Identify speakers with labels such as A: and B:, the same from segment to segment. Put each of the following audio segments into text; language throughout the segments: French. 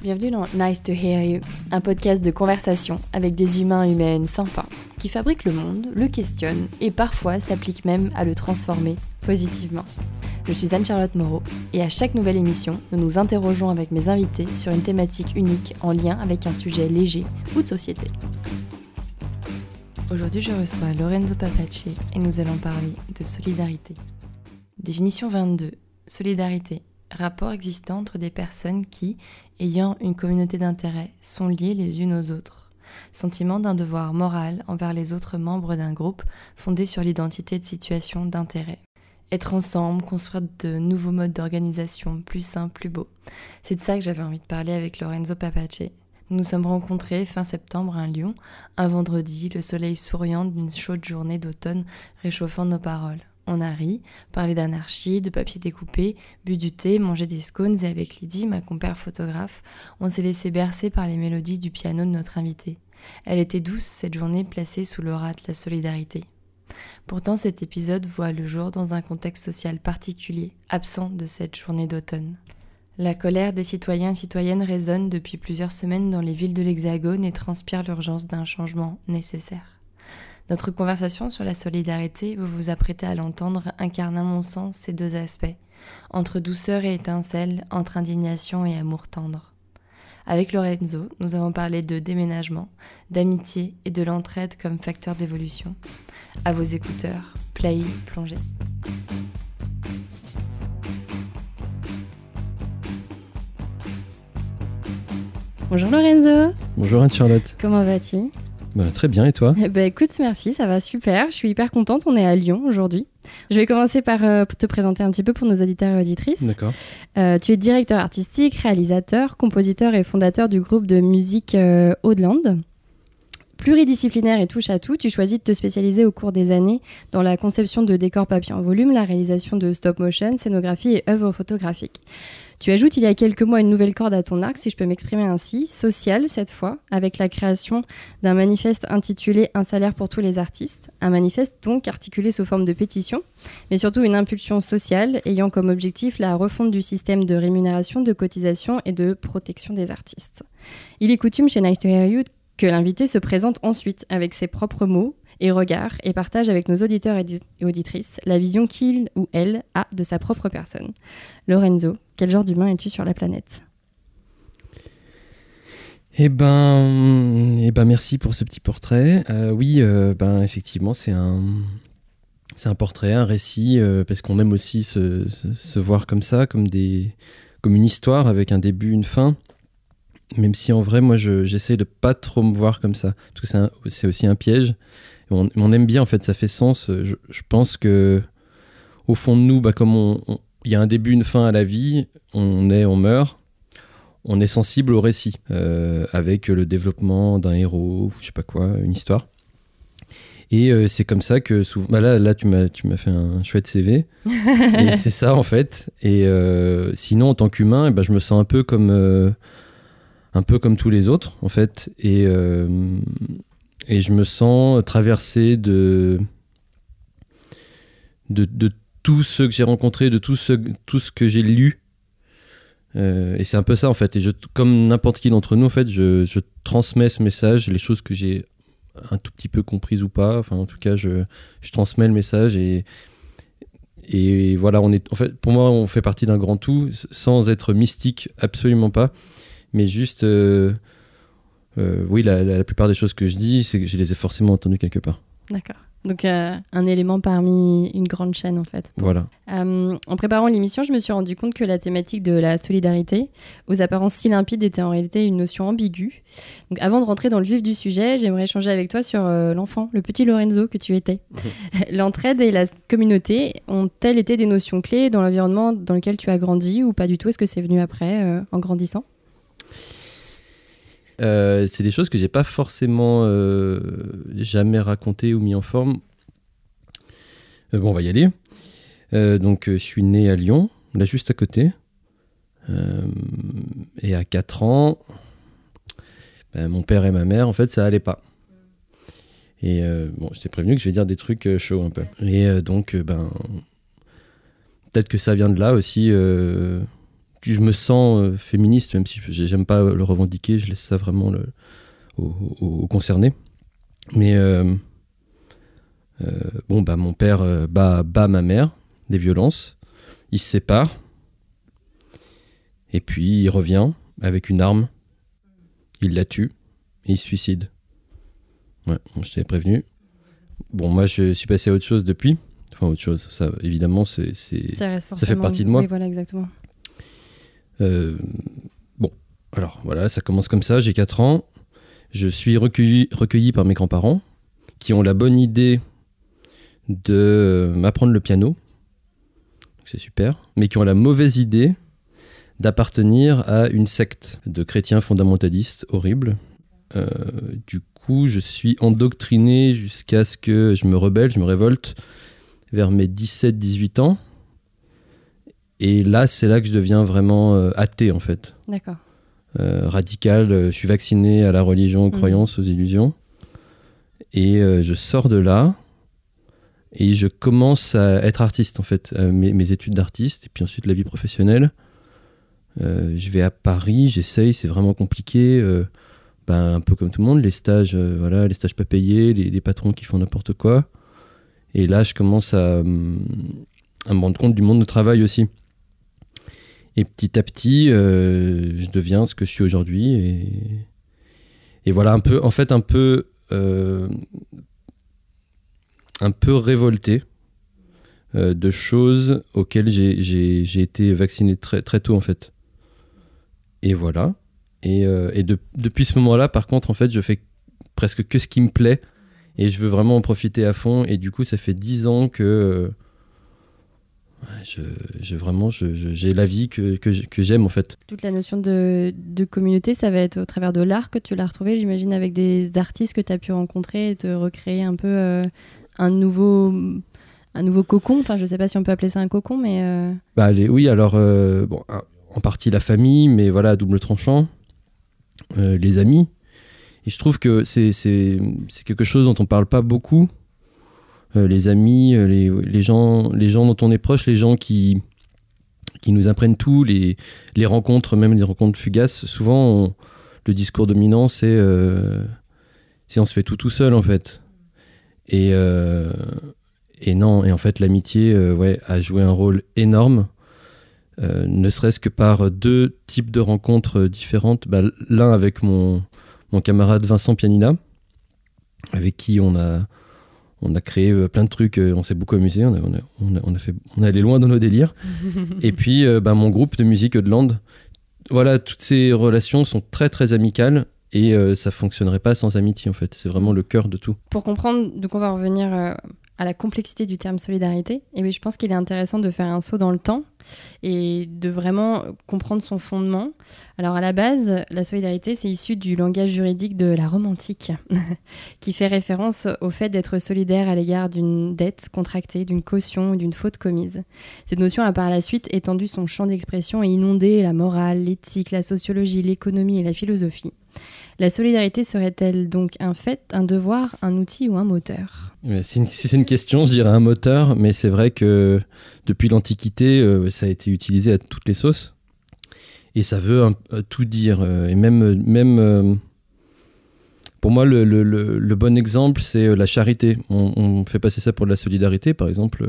A: Bienvenue dans Nice to Hear You, un podcast de conversation avec des humains et humaines sympas qui fabriquent le monde, le questionnent et parfois s'appliquent même à le transformer positivement. Je suis Anne-Charlotte Moreau et à chaque nouvelle émission, nous nous interrogeons avec mes invités sur une thématique unique en lien avec un sujet léger ou de société. Aujourd'hui, je reçois Lorenzo Papace et nous allons parler de solidarité. Définition 22. Solidarité. Rapport existant entre des personnes qui, ayant une communauté d'intérêts, sont liées les unes aux autres. Sentiment d'un devoir moral envers les autres membres d'un groupe fondé sur l'identité de situation d'intérêt. Être ensemble, construire de nouveaux modes d'organisation plus simples, plus beaux. C'est de ça que j'avais envie de parler avec Lorenzo Papace. Nous nous sommes rencontrés fin septembre à Lyon, un vendredi, le soleil souriant d'une chaude journée d'automne réchauffant nos paroles. On a ri, parlé d'anarchie, de papier découpé, bu du thé, mangé des scones et avec Lydie, ma compère photographe, on s'est laissé bercer par les mélodies du piano de notre invité. Elle était douce cette journée placée sous l'aura de la solidarité. Pourtant cet épisode voit le jour dans un contexte social particulier, absent de cette journée d'automne. La colère des citoyens et citoyennes résonne depuis plusieurs semaines dans les villes de l'Hexagone et transpire l'urgence d'un changement nécessaire. Notre conversation sur la solidarité, vous vous apprêtez à l'entendre, incarne à mon sens ces deux aspects, entre douceur et étincelle, entre indignation et amour tendre. Avec Lorenzo, nous avons parlé de déménagement, d'amitié et de l'entraide comme facteur d'évolution. À vos écouteurs, play, plongez. Bonjour Lorenzo.
B: Bonjour Anne-Charlotte.
A: Comment vas-tu?
B: Bah, Très bien, et toi?
A: Ben, Écoute, merci, ça va super. Je suis hyper contente, on est à Lyon aujourd'hui. Je vais commencer par euh, te présenter un petit peu pour nos auditeurs et auditrices.
B: D'accord.
A: Euh, tu es directeur artistique, réalisateur, compositeur et fondateur du groupe de musique euh, Audeland. Pluridisciplinaire et touche à tout, tu choisis de te spécialiser au cours des années dans la conception de décors papier en volume, la réalisation de stop motion, scénographie et œuvres photographiques. Tu ajoutes il y a quelques mois une nouvelle corde à ton arc, si je peux m'exprimer ainsi, sociale cette fois, avec la création d'un manifeste intitulé Un salaire pour tous les artistes. Un manifeste donc articulé sous forme de pétition, mais surtout une impulsion sociale ayant comme objectif la refonte du système de rémunération, de cotisation et de protection des artistes. Il est coutume chez Nice to Hear You que l'invité se présente ensuite avec ses propres mots et regards et partage avec nos auditeurs et auditrices la vision qu'il ou elle a de sa propre personne. Lorenzo, quel genre d'humain es-tu sur la planète?
B: Eh ben, eh ben, merci pour ce petit portrait. Euh, oui, euh, ben, effectivement, c'est un, un portrait, un récit, euh, parce qu'on aime aussi se, voir comme ça, comme, des, comme une histoire avec un début, une fin. Même si en vrai, moi, j'essaie de pas trop me voir comme ça, parce que c'est aussi un piège. On, on, aime bien, en fait, ça fait sens. Je, je pense que, au fond de nous, bah, comme il y a un début, une fin à la vie, on est, on meurt, on est sensible au récit, euh, avec le développement d'un héros, je sais pas quoi, une histoire. Et euh, c'est comme ça que souvent. Bah là, là, tu m'as, tu m'as fait un chouette CV. et c'est ça, en fait. Et euh, sinon, en tant qu'humain, ben, je me sens un peu comme un peu comme tous les autres, en fait. Et, et je me sens traversé de, de, de tous ceux que j'ai rencontrés, de tout ce, que j'ai lu. Euh, et c'est un peu ça, en fait. Et je, comme n'importe qui d'entre nous, en fait, je, je, transmets ce message, les choses que j'ai un tout petit peu comprises ou pas. Enfin, en tout cas, je, je transmets le message et, et voilà, on est, en fait, pour moi, on fait partie d'un grand tout, sans être mystique, absolument pas mais juste, euh, euh, oui, la, la, plupart des choses que je dis, c'est que je les ai forcément entendues quelque part.
A: D'accord. Donc euh, un élément parmi une grande chaîne en fait.
B: Voilà.
A: Euh, en préparant l'émission, je me suis rendu compte que la thématique de la solidarité, aux apparences si limpides, était en réalité une notion ambiguë. Donc avant de rentrer dans le vif du sujet, j'aimerais échanger avec toi sur euh, l'enfant, le petit Lorenzo que tu étais. L'entraide et la communauté ont-elles été des notions clés dans l'environnement dans lequel tu as grandi ou pas du tout? Est-ce que c'est venu après en grandissant?
B: Euh, c'est des choses que j'ai pas forcément euh, jamais racontées ou mis en forme. Euh, bon, on va y aller. donc, je suis né à Lyon, là juste à côté. et à 4 ans, ben, mon père et ma mère, en fait, ça allait pas. Et bon, je t'ai prévenu que je vais dire des trucs chauds un peu. Et donc, ben, peut-être que ça vient de là aussi je me sens féministe, même si j'aime pas le revendiquer, je laisse ça vraiment le, aux, concernés. Mais bon, bah, mon père bat, bat ma mère, des violences. Il se sépare. Et puis il revient avec une arme. Il la tue et il se suicide. Ouais, je t'avais prévenu. Bon, moi je suis passé à autre chose depuis. Enfin, autre chose. Ça, évidemment, c'est,
A: ça,
B: ça, fait partie de moi.
A: Oui, voilà, exactement.
B: Euh, bon, alors voilà, ça commence comme ça. J'ai 4 ans. Je suis recueilli, par mes grands-parents qui ont la bonne idée de m'apprendre le piano. C'est super. Mais qui ont la mauvaise idée d'appartenir à une secte de chrétiens fondamentalistes horribles. Euh, du coup, je suis endoctriné jusqu'à ce que je me rebelle, je me révolte vers mes 17-18 ans. Et là, c'est là que je deviens vraiment euh, athée, en fait.
A: D'accord.
B: Euh, radical, je suis vacciné à la religion, aux mhm. croyances, aux illusions. Et je sors de là et je commence à être artiste, en fait. Mes, mes, études d'artiste, et puis ensuite la vie professionnelle. Euh, je vais à Paris, j'essaye, c'est vraiment compliqué. Euh, ben, un peu comme tout le monde, les stages, euh, voilà, les stages pas payés, les, patrons qui font n'importe quoi. Et là, je commence à, me rendre compte du monde du travail aussi. Et petit à petit, je deviens ce que je suis aujourd'hui. Et, voilà, un peu, en fait, un peu, un peu révolté de choses auxquelles j'ai été vacciné très, très tôt, en fait. Et voilà. Et, euh, depuis ce moment-là, par contre, en fait, je fais presque que ce qui me plaît. Et je veux vraiment en profiter à fond. Et du coup, ça fait dix ans que. Euh, je, vraiment, j'ai la vie que, que j'aime en fait.
A: Toute la notion de, de, communauté, ça va être au travers de l'art que tu l'as retrouvé, j'imagine, avec des artistes que tu as pu rencontrer et te recréer un peu euh, un nouveau un nouveau cocon. Enfin, je sais pas si on peut appeler ça un cocon, mais.
B: Bah, allez, oui, alors, bon, en partie la famille, mais voilà, double tranchant, euh, les amis. Et je trouve que c'est quelque chose dont on parle pas beaucoup. Euh, les amis, euh, les, gens, les gens dont on est proche, les gens qui, qui nous apprennent tout, les, les rencontres, même les rencontres fugaces, souvent le discours dominant c'est si on se fait tout tout seul en fait. Et, et non, et en fait l'amitié ouais, a joué un rôle énorme euh, ne serait-ce que par deux types de rencontres différentes. Bah, l'un avec mon, mon, camarade Vincent Pianina, avec qui on a, on a créé euh, plein de trucs, euh, on s'est beaucoup amusé, on, a, on, a, fait, on est allé loin dans nos délires. Et puis bah, mon groupe de musique de Land. Voilà, toutes ces relations sont très très amicales et ça fonctionnerait pas sans amitié en fait. C'est vraiment le cœur de tout.
A: Pour comprendre, donc on va revenir à la complexité du terme solidarité. Et je pense qu'il est intéressant de faire un saut dans le temps et de vraiment comprendre son fondement. Alors à la base, la solidarité, c'est issu du langage juridique de la romantique, qui fait référence au fait d'être solidaire à l'égard d'une dette contractée, d'une caution ou d'une faute commise. Cette notion a par la suite étendu son champ d'expression et inondé la morale, l'éthique, la sociologie, l'économie et la philosophie. La solidarité serait-elle donc un fait, un devoir, un outil ou un moteur?
B: C'est une question, je dirais un moteur, mais c'est vrai que depuis l'Antiquité, euh, ça a été utilisé à toutes les sauces. Et ça veut tout dire. Euh, et même, euh, pour moi, le, bon exemple, c'est la charité. On, fait passer ça pour de la solidarité, par exemple.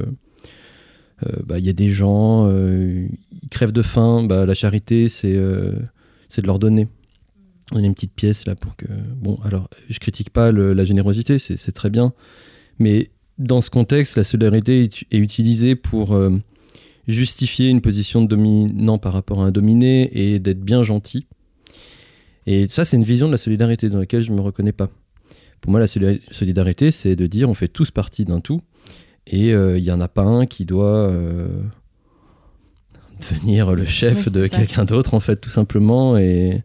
B: Bah, il y a des gens, ils crèvent de faim. Bah, la charité, c'est de leur donner. On a une petite pièce là pour que. Bon, alors, je critique pas la générosité, c'est très bien. Mais dans ce contexte, la solidarité est, utilisée pour euh, justifier une position de dominant par rapport à un dominé et d'être bien gentil. Et ça, c'est une vision de la solidarité dans laquelle je ne me reconnais pas. Pour moi, la solidarité, c'est de dire on fait tous partie d'un tout et euh, il n'y en a pas un qui doit euh, devenir le chef de quelqu'un d'autre, en fait, tout simplement. Et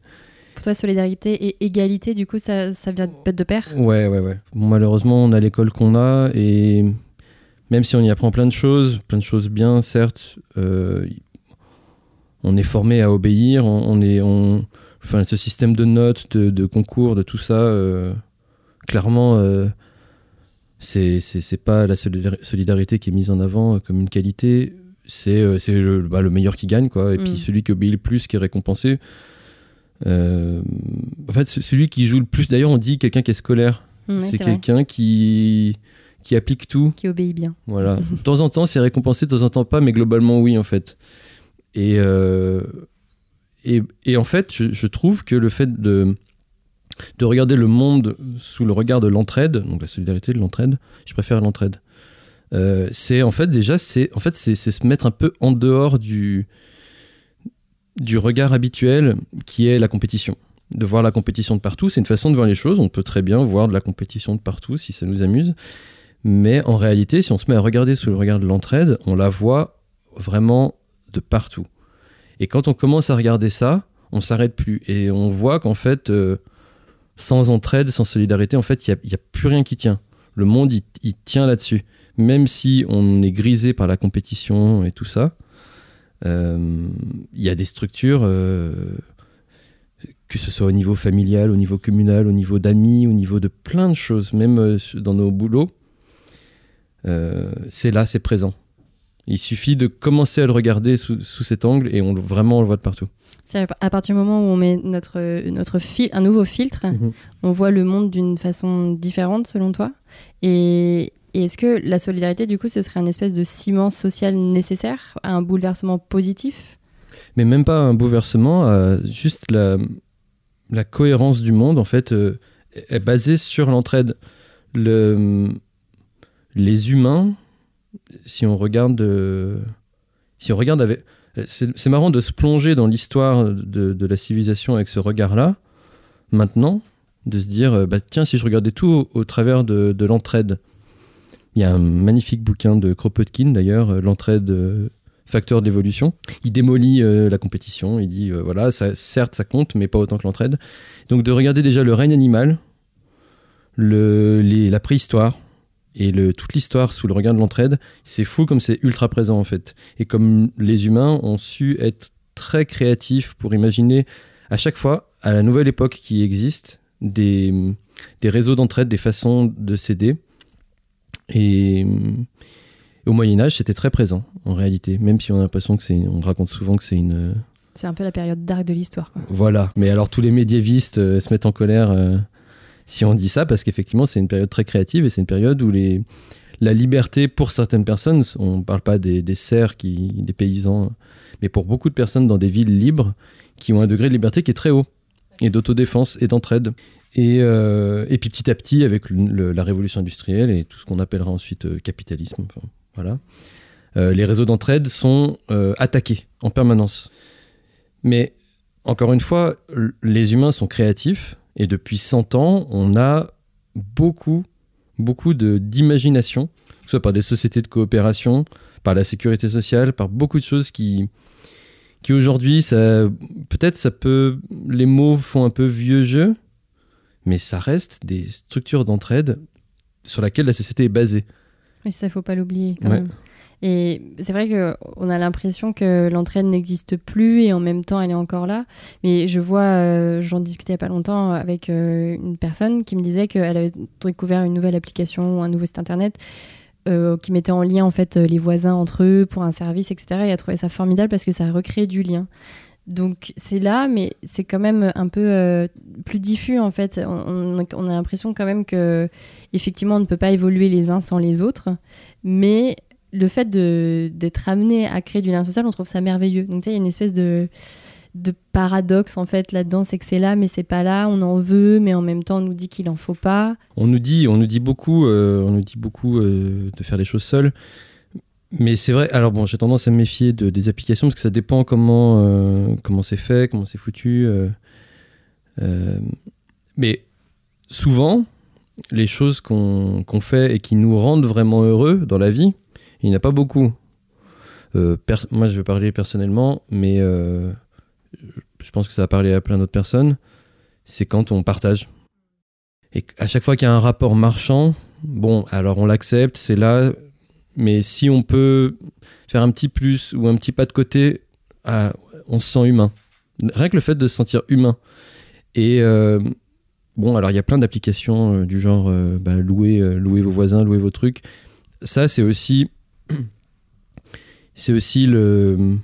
A: toi, solidarité et égalité, du coup, ça, ça vient peut-être de pair
B: Ouais, ouais, ouais. malheureusement, on a l'école qu'on a et même si on y apprend plein de choses, plein de choses bien, certes, euh, on est formé à obéir. On, est, on, enfin, ce système de notes, de, concours, de tout ça, euh, clairement, euh, c'est pas la solidarité qui est mise en avant comme une qualité. c'est euh, c'est le, bah, le meilleur qui gagne, quoi. Et
A: Mm.
B: puis celui qui obéit le plus, qui est récompensé. Euh, en fait, ce- celui qui joue le plus, d'ailleurs, on dit quelqu'un qui est scolaire.
A: Mm, ouais,
B: c'est quelqu'un qui, qui applique tout.
A: Qui obéit bien.
B: Voilà. de temps en temps, c'est récompensé, de temps en temps pas, mais globalement, oui, en fait. Et, euh, et, et en fait, je, je trouve que le fait de, de regarder le monde sous le regard de l'entraide, donc la solidarité de l'entraide, je préfère l'entraide. euh, c'est en fait déjà c'est en fait c'est se mettre un peu en dehors du du regard habituel qui est la compétition de voir la compétition de partout c'est une façon de voir les choses on peut très bien voir de la compétition de partout si ça nous amuse mais en réalité, si on se met à regarder sous le regard de l'entraide, on la voit vraiment de partout. Et quand on commence à regarder ça, on s'arrête plus. Et on voit qu'en fait, euh, sans entraide, sans solidarité, en fait, il n'y a, plus rien qui tient. Le monde, il, tient là-dessus. Même si on est grisé par la compétition et tout ça, il y a des structures, euh, que ce soit au niveau familial, au niveau communal, au niveau d'amis, au niveau de plein de choses, même euh, dans nos boulots, euh, c'est là, c'est présent. Il suffit de commencer à le regarder sous, sous cet angle et on, vraiment on le voit de partout.
A: À partir du moment où on met notre, notre fil, un nouveau filtre, on voit le monde d'une façon différente selon toi. Et, et est-ce que la solidarité, du coup, ce serait un espèce de ciment social nécessaire à un bouleversement positif?
B: Mais même pas un bouleversement, euh, juste la, cohérence du monde en fait euh, est basée sur l'entraide. Le, les humains, si on regarde, euh, si on regarde avec, c'est marrant de se plonger dans l'histoire de, la civilisation avec ce regard-là. Maintenant, de se dire, bah, tiens, si je regardais tout au, travers de l'entraide. Il y a un magnifique bouquin de Kropotkin d'ailleurs, euh, l'entraide. euh, facteur d'évolution. Il démolit euh, la compétition. Il dit voilà, ça, certes, ça compte, mais pas autant que l'entraide. Donc de regarder déjà le règne animal, la préhistoire et toute l'histoire sous le regard de l'entraide, c'est fou comme c'est ultra présent en fait. Et comme les humains ont su être très créatifs pour imaginer à chaque fois, à la nouvelle époque qui existe, des, des réseaux d'entraide, des façons de s'aider. Et au Moyen Âge, c'était très présent en réalité, même si on a l'impression que c'est, on raconte souvent que c'est une,
A: C'est un peu la période dark de l'histoire. quoi.
B: voilà. Mais alors tous les médiévistes euh, se mettent en colère euh, si on dit ça, parce qu'effectivement c'est une période très créative et c'est une période où les, la liberté pour certaines personnes, on ne parle pas des, des serfs, qui, des paysans, mais pour beaucoup de personnes dans des villes libres qui ont un degré de liberté qui est très haut, et d'autodéfense et d'entraide. Et, euh, et puis petit à petit, avec la révolution industrielle et tout ce qu'on appellera ensuite euh, capitalisme, voilà, euh, les réseaux d'entraide sont attaqués en permanence. Mais encore une fois, les humains sont créatifs et depuis 100 ans, on a beaucoup, beaucoup d'imagination, que ce soit par des sociétés de coopération, par la sécurité sociale, par beaucoup de choses qui, qui aujourd'hui, peut-être ça peut, les mots font un peu vieux jeu, mais ça reste des structures d'entraide sur laquelle la société est basée.
A: Oui, ça, faut pas l'oublier quand
B: Ouais.
A: même. Et c'est vrai qu'on a l'impression que l'entraide n'existe plus et en même temps elle est encore là. Mais je vois, euh, j'en discutais il y a pas longtemps avec euh, une personne qui me disait qu'elle avait découvert une nouvelle application, un nouveau site internet euh, qui mettait en lien en fait les voisins entre eux pour un service, etc. Et elle a trouvé ça formidable parce que ça recrée du lien. Donc c'est là, mais c'est quand même un peu euh, plus diffus en fait. On, a l'impression quand même que effectivement on ne peut pas évoluer les uns sans les autres, mais le fait d'être amené à créer du lien social, on trouve ça merveilleux. Donc tu sais, il y a une espèce de, paradoxe en fait là-dedans, c'est que c'est là mais c'est pas là, on en veut, mais en même temps on nous dit qu'il en faut pas.
B: On nous dit, on nous dit beaucoup, euh, on nous dit beaucoup euh, de faire les choses seuls. Mais c'est vrai. Alors bon, j'ai tendance à me méfier de, des applications parce que ça dépend comment euh, comment c'est fait, comment c'est foutu. euh, euh, mais souvent, les choses qu'on qu'on fait et qui nous rendent vraiment heureux dans la vie, il n'y en a pas beaucoup. Moi, je vais parler personnellement, mais je pense que ça va parler à plein d'autres personnes. C'est quand on partage. Et à chaque fois qu'il y a un rapport marchand, bon, alors on l'accepte, c'est là, mais si on peut faire un petit plus ou un petit pas de côté, ah, on se sent humain. Rien que le fait de se sentir humain. Et euh, bon, alors il y a plein d'applications euh, du genre bah, louer, euh, louer vos voisins, louer vos trucs. Ça, c'est aussi. c'est aussi le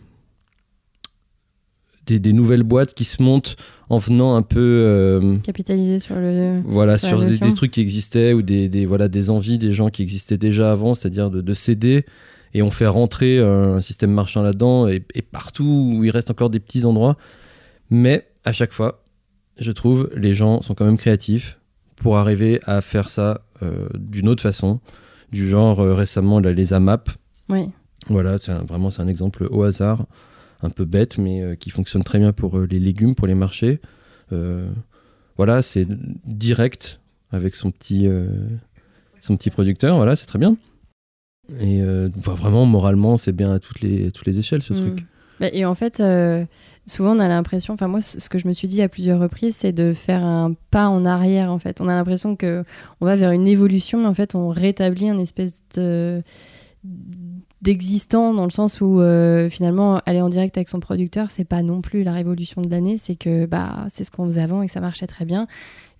B: des, nouvelles boîtes qui se montent en venant un peu
A: euh, capitaliser sur le
B: voilà sur, des, trucs qui existaient ou des, des, voilà des envies des gens qui existaient déjà avant c'est-à-dire de, de, céder et on fait rentrer un système marchand là-dedans et, partout où il reste encore des petits endroits. Mais à chaque fois je trouve les gens sont quand même créatifs pour arriver à faire ça euh, d'une autre façon du genre euh, récemment les AMAP
A: oui.
B: Voilà c'est vraiment c'est un exemple au hasard un peu bête, mais euh, qui fonctionne très bien pour euh, les légumes, pour les marchés. Euh, voilà, c'est direct avec son petit, son petit producteur. Voilà, c'est très bien. Et vraiment, moralement, c'est bien à toutes les, toutes les échelles, ce mm. truc.
A: Bah, et en fait, souvent on a l'impression, enfin moi, ce que je me suis dit à plusieurs reprises, c'est de faire un pas en arrière. En fait, on a l'impression que on va vers une évolution, mais en fait, on rétablit un espèce de d'existant dans le sens où euh, finalement aller en direct avec son producteur c'est pas non plus la révolution de l'année c'est que bah c'est ce qu'on faisait avant et que ça marchait très bien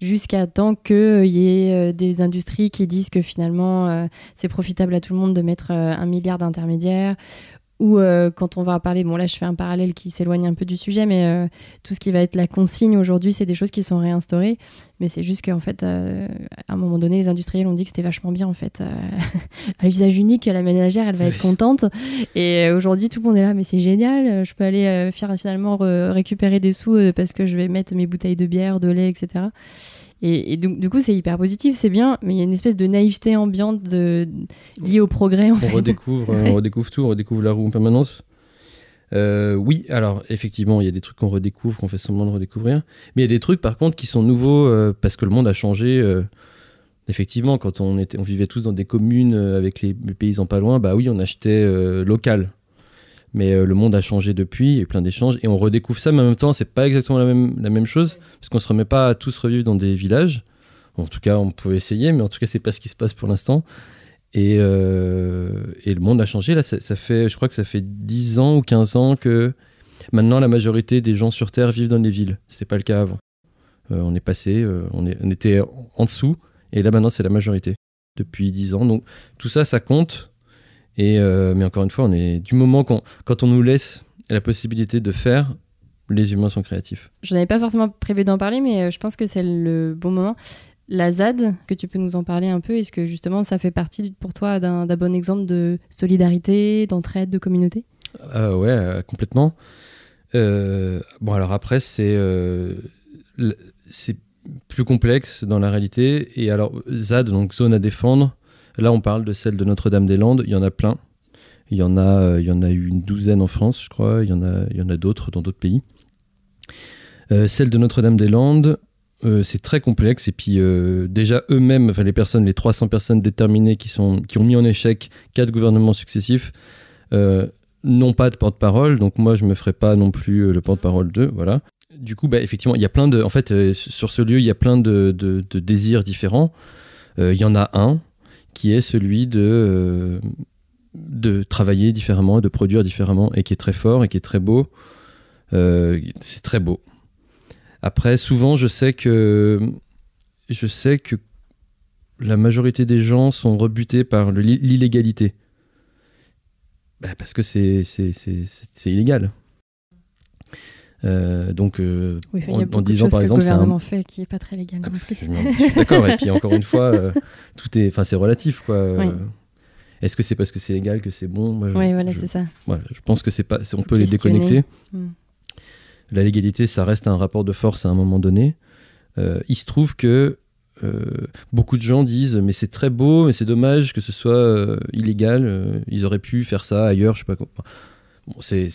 A: jusqu'à temps qu'il euh, y ait euh, des industries qui disent que finalement c'est profitable à tout le monde de mettre un milliard d'intermédiaires ou euh, quand on va parler, bon là je fais un parallèle qui s'éloigne un peu du sujet, mais euh, tout ce qui va être la consigne aujourd'hui, c'est des choses qui sont réinstaurées, mais c'est juste qu'en fait, euh, à un moment donné, les industriels ont dit que c'était vachement bien en fait. à l'usage unique, la ménagère, elle va être contente, et aujourd'hui tout le monde est là, mais c'est génial, je peux aller faire finalement récupérer des sous parce que je vais mettre mes bouteilles de bière, de lait, etc. Et, donc, du coup, c'est hyper positif, c'est bien, mais il y a une espèce de naïveté ambiante de, liée au progrès. En
B: on, redécouvre, on redécouvre tout, on redécouvre la roue en permanence. Euh, oui, alors effectivement, il y a des trucs qu'on redécouvre, qu'on fait semblant de redécouvrir. Mais il y a des trucs, par contre, qui sont nouveaux euh, parce que le monde a changé. Euh, effectivement, quand on, était, on vivait tous dans des communes avec les, les paysans pas loin, bah oui, on achetait local. Mais euh, le monde a changé depuis, il y a eu plein d'échanges, et on redécouvre ça, mais en même temps, c'est pas exactement la même, chose, parce qu'on se remet pas à tous revivre dans des villages. en tout cas, on pouvait essayer, mais en tout cas, c'est pas ce qui se passe pour l'instant. Et, euh, le monde a changé. Là, ça, fait, je crois que ça fait 10 ans ou 15 ans que maintenant la majorité des gens sur Terre vivent dans les villes. C'était pas le cas avant. Euh, on est passé, on, on, était en dessous, et là maintenant c'est la majorité depuis 10 ans. Donc tout ça, ça compte. Et, euh, mais encore une fois, on est, du moment qu'on, quand on nous laisse la possibilité de faire, les humains sont créatifs.
A: Je n'avais pas forcément prévu d'en parler, mais euh, je pense que c'est le bon moment. La ZAD, que tu peux nous en parler un peu, est-ce que justement ça fait partie pour toi d'un, bon exemple de solidarité, d'entraide, de communauté?
B: Euh, Ouais, complètement. bon, alors après, c'est, c'est plus complexe dans la réalité. Et alors, ZAD, donc zone à défendre, Là, on parle de celle de Notre-Dame-des-Landes. Il y en a plein. Il y en a, euh, il y en a eu une douzaine en France, je crois. Il y en a, il y en a d'autres dans d'autres pays. Euh, celle de Notre-Dame-des-Landes, euh, c'est très complexe. Et puis, déjà, eux-mêmes, enfin, les personnes, les 300 personnes déterminées qui, sont, qui ont mis en échec quatre gouvernements successifs, n'ont pas de porte-parole. Donc, moi, je ne me ferai pas non plus le porte-parole d'eux. Voilà. Du coup, bah, effectivement, il y a plein de. En fait, sur ce lieu, il y a plein de, désirs différents. Il y en a un qui est celui de, euh, travailler différemment, de produire différemment, et qui est très fort et qui est très beau. Euh, c'est très beau. Après, souvent, je sais que je sais que la majorité des gens sont rebutés par l'illégalité. Bah, parce que c'est illégal. Euh, donc, euh,
A: en, disant par exemple, c'est un fait qui est pas très légal ah non plus.
B: Je, suis d'accord. et puis encore une fois, euh, tout est, enfin, c'est relatif, quoi. Est-ce que c'est parce que c'est légal que c'est bon?
A: Oui, voilà, c'est ça.
B: je pense que c'est pas, on peut les déconnecter. Hmm. La légalité, ça reste un rapport de force à un moment donné. il se trouve que beaucoup de gens disent mais c'est très beau, mais c'est dommage que ce soit illégal. ils auraient pu faire ça ailleurs, je sais pas quoi c'est,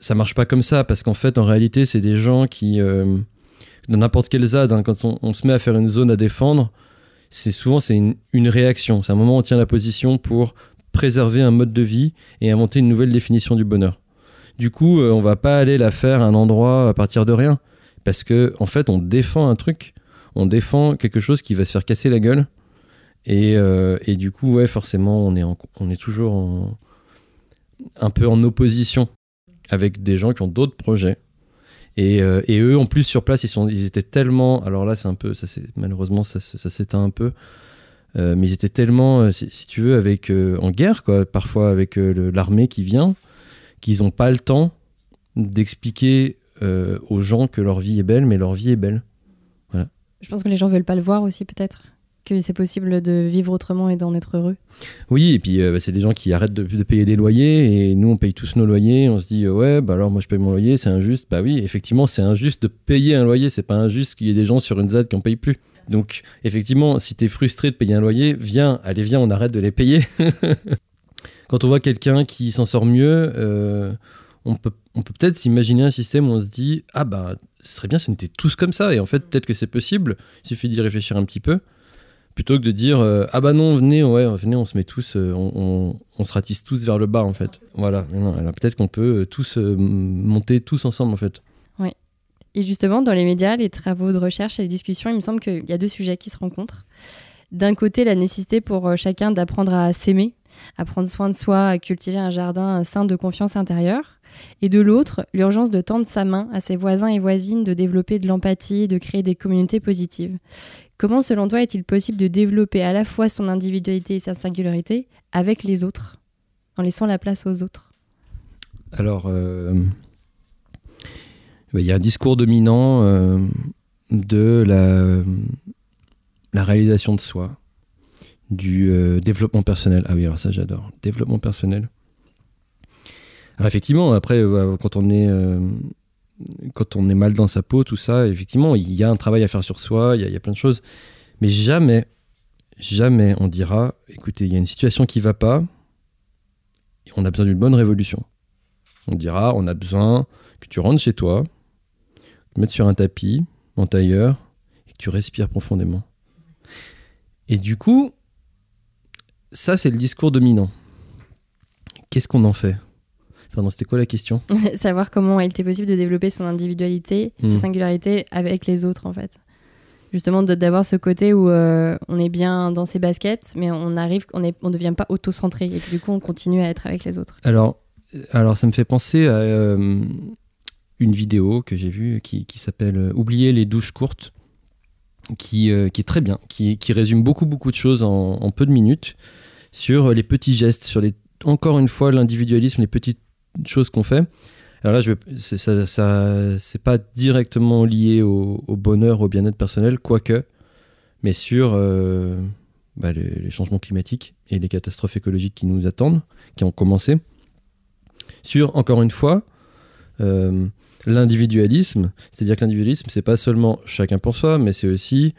B: ça marche pas comme ça parce qu'en fait, en réalité, c'est des gens qui, euh, dans n'importe quel ZAD, hein, quand on, se met à faire une zone à défendre, c'est souvent c'est une, réaction. C'est un moment où on tient la position pour préserver un mode de vie et inventer une nouvelle définition du bonheur. Du coup, euh, on va pas aller la faire à un endroit à partir de rien parce que en fait, on défend un truc, on défend quelque chose qui va se faire casser la gueule. Et, euh, du coup, ouais, forcément, on est, on est toujours en, un peu en opposition avec des gens qui ont d'autres projets. Et, euh, et, eux, en plus, sur place, ils, sont, ils étaient tellement. Alors là, c'est un peu. Ça, malheureusement, ça, ça s'éteint un peu. mais ils étaient tellement, si, tu veux, avec, en guerre, quoi, parfois avec l'armée qui vient, qu'ils n'ont pas le temps d'expliquer aux gens que leur vie est belle, mais leur vie est belle. Voilà.
A: Je pense que les gens veulent pas le voir aussi, peut-être que c'est possible de vivre autrement et d'en être heureux.
B: Oui, et puis euh, bah, c'est des gens qui arrêtent de, payer des loyers et nous on paye tous nos loyers. On se dit ouais, bah alors moi je paye mon loyer, c'est injuste. Bah oui, effectivement, c'est injuste de payer un loyer. C'est pas injuste qu'il y ait des gens sur une ZAD qui en payent plus. Donc effectivement, si tu es frustré de payer un loyer, viens, allez viens, on arrête de les payer. Quand on voit quelqu'un qui s'en sort mieux, euh, on peut on peut peut-être s'imaginer un système où on se dit ah bah ce serait bien si on était tous comme ça et en fait peut-être que c'est possible. Il suffit d'y réfléchir un petit peu plutôt que de dire euh, ah bah non venez ouais venez on se met tous euh, on, on, se ratisse tous vers le bas en fait. Voilà. Peut-être qu'on peut euh, tous monter tous ensemble en fait.
A: Oui et justement dans les médias les travaux de recherche et les discussions il me semble qu'il y a deux sujets qui se rencontrent. D'un côté la nécessité pour chacun d'apprendre à s'aimer à prendre soin de soi à cultiver un jardin sain de confiance intérieure. Et de l'autre l'urgence de tendre sa main à ses voisins et voisines de développer de l'empathie de créer des communautés positives Comment, selon toi, est-il possible de développer à la fois son individualité et sa singularité avec les autres, en laissant la place aux autres?
B: Alors, euh, il y a un discours dominant euh, de la, réalisation de soi, du euh, développement personnel. Ah oui, alors ça, j'adore. Développement personnel. Alors, effectivement, après, quand on est quand on est mal dans sa peau, tout ça, effectivement, il y a un travail à faire sur soi, il y, a plein de choses. Mais jamais, jamais on dira, écoutez, il y a une situation qui va pas, et on a besoin d'une bonne révolution. On dira, on a besoin que tu rentres chez toi, te mettes sur un tapis, en tailleur, et que tu respires profondément. Et du coup, ça, c'est le discours dominant. Qu'est-ce qu'on en fait? C'était quoi la question
A: Savoir comment il était possible de développer son individualité, sa hmm. singularité avec les autres, en fait. Justement, d'avoir ce côté où euh, on est bien dans ses baskets, mais on arrive, on ne on devient pas auto-centré. Et du coup, on continue à être avec les autres.
B: Alors, alors ça me fait penser à euh, une vidéo que j'ai vue qui, qui s'appelle euh, Oublier les douches courtes, qui, qui est très bien, qui, qui, résume beaucoup, beaucoup de choses en, en peu de minutes sur les petits gestes, sur les encore une fois l'individualisme, les petites choses qu'on fait. Alors là, je c'est, ça, c'est pas directement lié au, bonheur, au bien-être personnel, quoique, mais sur euh, bah, les, changements climatiques et les catastrophes écologiques qui nous attendent, qui ont commencé. Sur, encore une fois, euh, l'individualisme, c'est-à-dire que l'individualisme, c'est pas seulement chacun pour soi, mais c'est aussi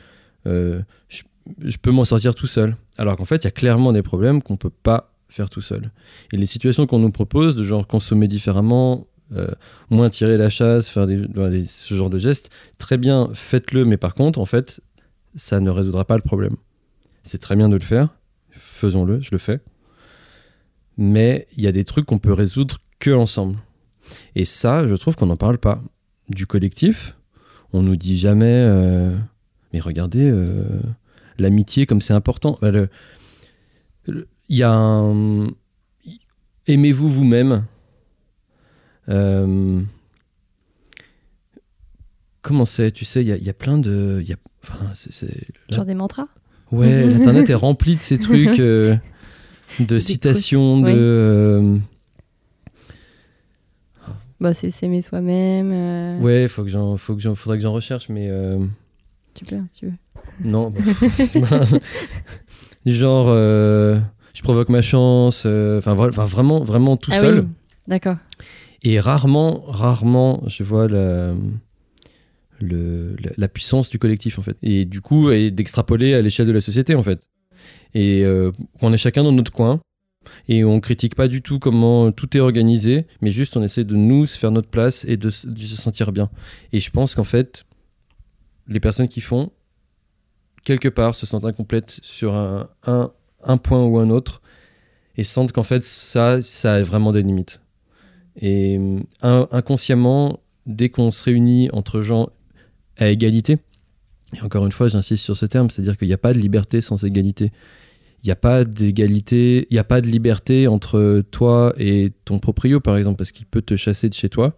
B: euh, je, je, peux m'en sortir tout seul. Alors qu'en fait, il y a clairement des problèmes qu'on peut pas faire tout seul. Et les situations qu'on nous propose, de genre consommer différemment, euh, moins tirer la chasse, faire ce genre de gestes, très bien, faites-le, mais par contre, en fait, ça ne résoudra pas le problème. C'est très bien de le faire, faisons-le, je le fais. Mais il y a des trucs qu'on peut résoudre que ensemble. Et ça, je trouve qu'on n'en parle pas. Du collectif, on nous dit jamais, euh, mais regardez, euh, l'amitié comme c'est important. Bah, il y a un. Aimez-vous vous-même. Euh, comment c'est Tu sais, il y, y, a plein de. Y a, enfin,
A: Genre des mantras?
B: Ouais, l'internet est rempli de ces trucs, euh, de citations, de. Euh,
A: bah, c'est s'aimer soi-même.
B: Ouais, faut que j'en, faut que j'en, faudrait que j'en recherche, mais.
A: Tu peux, si tu veux.
B: Non, bah, genre je provoque ma chance, euh, enfin vraiment, vraiment tout ah seul.
A: D'accord.
B: Et rarement, rarement, je vois la, le, la, puissance du collectif en fait. Et du coup, et d'extrapoler à l'échelle de la société en fait. Et euh, on est chacun dans notre coin. Et on critique pas du tout comment tout est organisé, mais juste on essaie de nous faire notre place et de, se sentir bien. Et je pense qu'en fait, les personnes qui font, quelque part, se sentent incomplètes sur un, un un point ou un autre et sentent qu'en fait ça, ça a vraiment des limites. Et inconsciemment, dès qu'on se réunit entre gens à égalité, et encore une fois j'insiste sur ce terme, c'est-à-dire qu'il n'y a pas de liberté sans égalité. Il n'y a pas d'égalité, il n'y a pas de liberté entre toi et ton proprio, par exemple, parce qu'il peut te chasser de chez toi.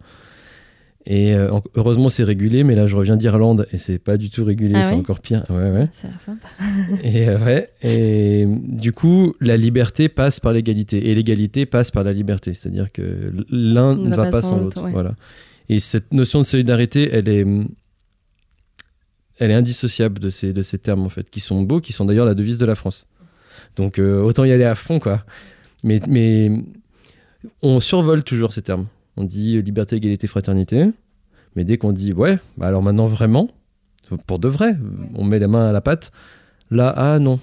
B: Et euh, en- heureusement, c'est régulé, mais là, je reviens d'Irlande et c'est pas du tout régulé,
A: Ah
B: c'est encore pire. Ouais, ouais.
A: Ça a l'air sympa.
B: Et, euh, ouais, et du coup, la liberté passe par l'égalité et l'égalité passe par la liberté. C'est-à-dire que l'un ne va pas sans l'autre.
A: ouais.
B: Voilà. Et cette notion de solidarité, elle est, elle est indissociable de ces, de ces termes, en fait, qui sont beaux, qui sont d'ailleurs la devise de la France. Donc, euh, autant y aller à fond, quoi. Mais, mais on survole toujours ces termes. On dit euh, liberté, égalité, fraternité. Mais dès qu'on dit, ouais, bah alors maintenant vraiment, pour de vrai, on met la main à la pâte, là, ah non,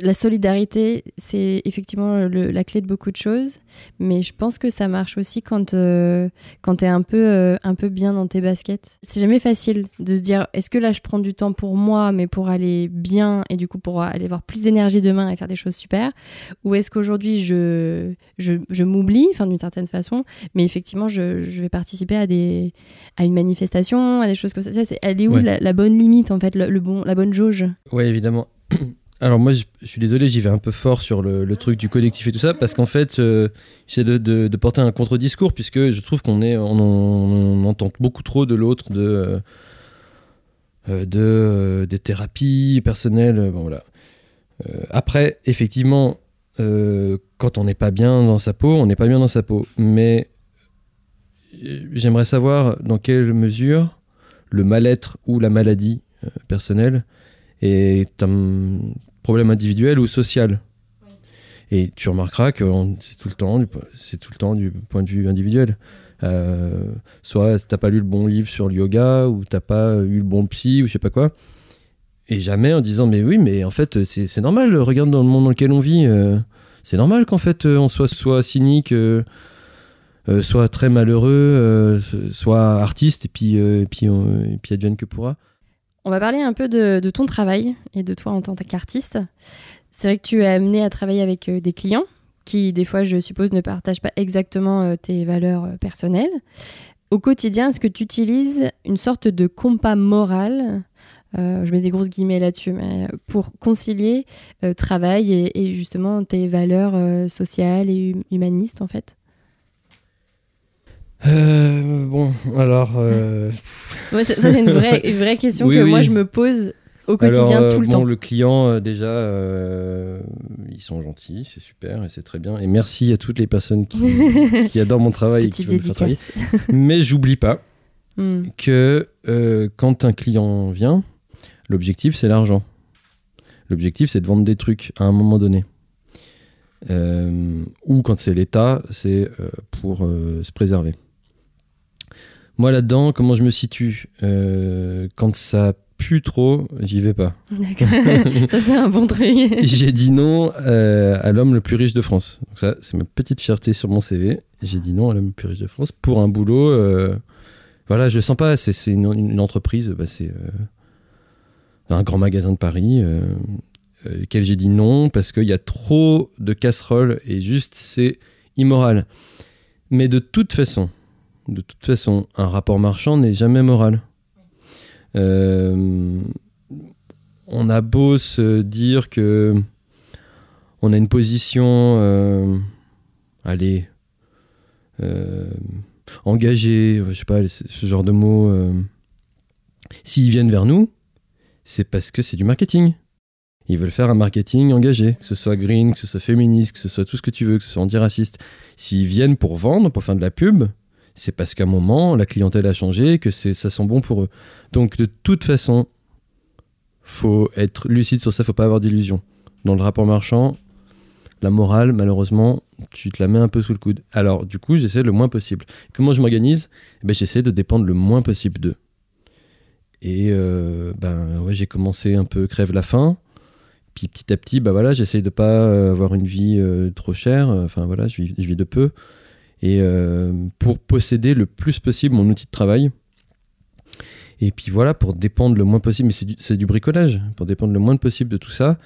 A: La solidarité, c'est effectivement le- la clé de beaucoup de choses, mais je pense que ça marche aussi quand, euh, quand tu es un peu, euh, un peu bien dans tes baskets. C'est jamais facile de se dire est-ce que là je prends du temps pour moi, mais pour aller bien et du coup pour aller avoir plus d'énergie demain et faire des choses super, ou est-ce qu'aujourd'hui je, je, je m'oublie, enfin d'une certaine façon, mais effectivement je, je vais participer à, des, à une manifestation, à des choses comme ça. C'est- Elle est où
B: Ouais.
A: la, la bonne limite en fait, le, le bon, la bonne jauge?
B: Ouais, évidemment. Alors moi, je, suis désolé, j'y vais un peu fort sur le, truc du collectif et tout ça, parce qu'en fait, euh, j'essaie de, porter un contre-discours, puisque je trouve qu'on entend beaucoup trop de l'autre, de, euh, euh, de des thérapies personnelles. voilà. Après, effectivement, quand on n'est pas bien dans sa peau, on n'est pas bien dans sa peau. Mais j'aimerais savoir dans quelle mesure le mal-être ou la maladie personnelle est un problème individuel ou social. Et tu remarqueras que c'est tout le temps, c'est tout le temps du point de vue individuel. Euh, soit t'as pas lu le bon livre sur le yoga, ou t'as pas eu le bon psy, ou je sais pas quoi. Et jamais en disant mais oui, mais en fait c'est, normal. Regarde dans le monde dans lequel on vit, euh, c'est normal qu'en fait euh, on soit soit cynique, euh, soit très malheureux, soit artiste, et puis et puis et puis advienne que pourra.
A: On va parler un peu de, ton travail et de toi en tant qu'artiste. C'est vrai que tu es amené à travailler avec euh, des clients qui, des fois, je suppose, ne partagent pas exactement euh, tes valeurs euh, personnelles. Au quotidien, est-ce que tu utilises une sorte de compas moral je mets des grosses guillemets là-dessus, pour concilier travail et, justement tes valeurs sociales et hum- humanistes en fait?
B: Euh, bon, alors. euh,
A: Ouais, ça, ça, c'est une vraie, une vraie question
B: Oui,
A: que
B: oui.
A: moi je me pose au quotidien
B: alors, euh,
A: tout le
B: bon,
A: temps.
B: Le client, euh, déjà, euh, ils sont gentils, c'est super et c'est très bien. Et merci à toutes les personnes qui, qui adorent mon travail et qui
A: Petite
B: veulent me travailler. Mais j'oublie pas
A: Hmm.
B: que euh, quand un client vient, l'objectif c'est l'argent. L'objectif c'est de vendre des trucs à un moment donné. Euh, ou quand c'est l'État, c'est euh, pour euh, se préserver. Moi là-dedans, comment je me situe Euh, Quand ça pue trop, j'y vais pas.
A: D'accord. ça, c'est un bon truc.
B: J'ai dit non euh, à l'homme le plus riche de France. Donc ça, c'est ma petite fierté sur mon CV. J'ai dit non à l'homme le plus riche de France pour un boulot. euh, voilà, je sens pas. C'est une, une entreprise. bah, c'est un grand magasin de Paris. Auquel j'ai dit non parce qu'il y a trop de casseroles et juste c'est immoral. Mais de toute façon, de toute façon, un rapport marchand n'est jamais moral. Euh, on a beau se dire que on a une position, euh, allez, euh, engagée, je sais pas, ce genre de mots. S'ils viennent vers nous, c'est parce que c'est du marketing. Ils veulent faire un marketing engagé, que ce soit green, que ce soit féministe, que ce soit tout ce que tu veux, que ce soit antiraciste. S'ils viennent pour vendre, pour faire de la pub, c'est parce qu'à un moment, la clientèle a changé, que ça sent bon pour eux. Donc de toute façon, faut être lucide sur ça, faut pas avoir d'illusions. Dans le rapport marchand, la morale, malheureusement, tu te la mets un peu sous le coude. Alors du coup, j'essaie le moins possible. Comment je m'organise? Eh ben, J'essaie de dépendre le moins possible d'eux. Et euh, ben, ouais, j'ai commencé un peu crève la faim. Puis petit à petit, bah voilà, j'essaye de pas euh, avoir une vie euh, trop chère. Enfin voilà, je vis de peu. Et euh, pour posséder le plus possible mon outil de travail. Et puis voilà, pour dépendre le moins possible, mais c'est du, du bricolage, pour dépendre le moins possible de tout ça.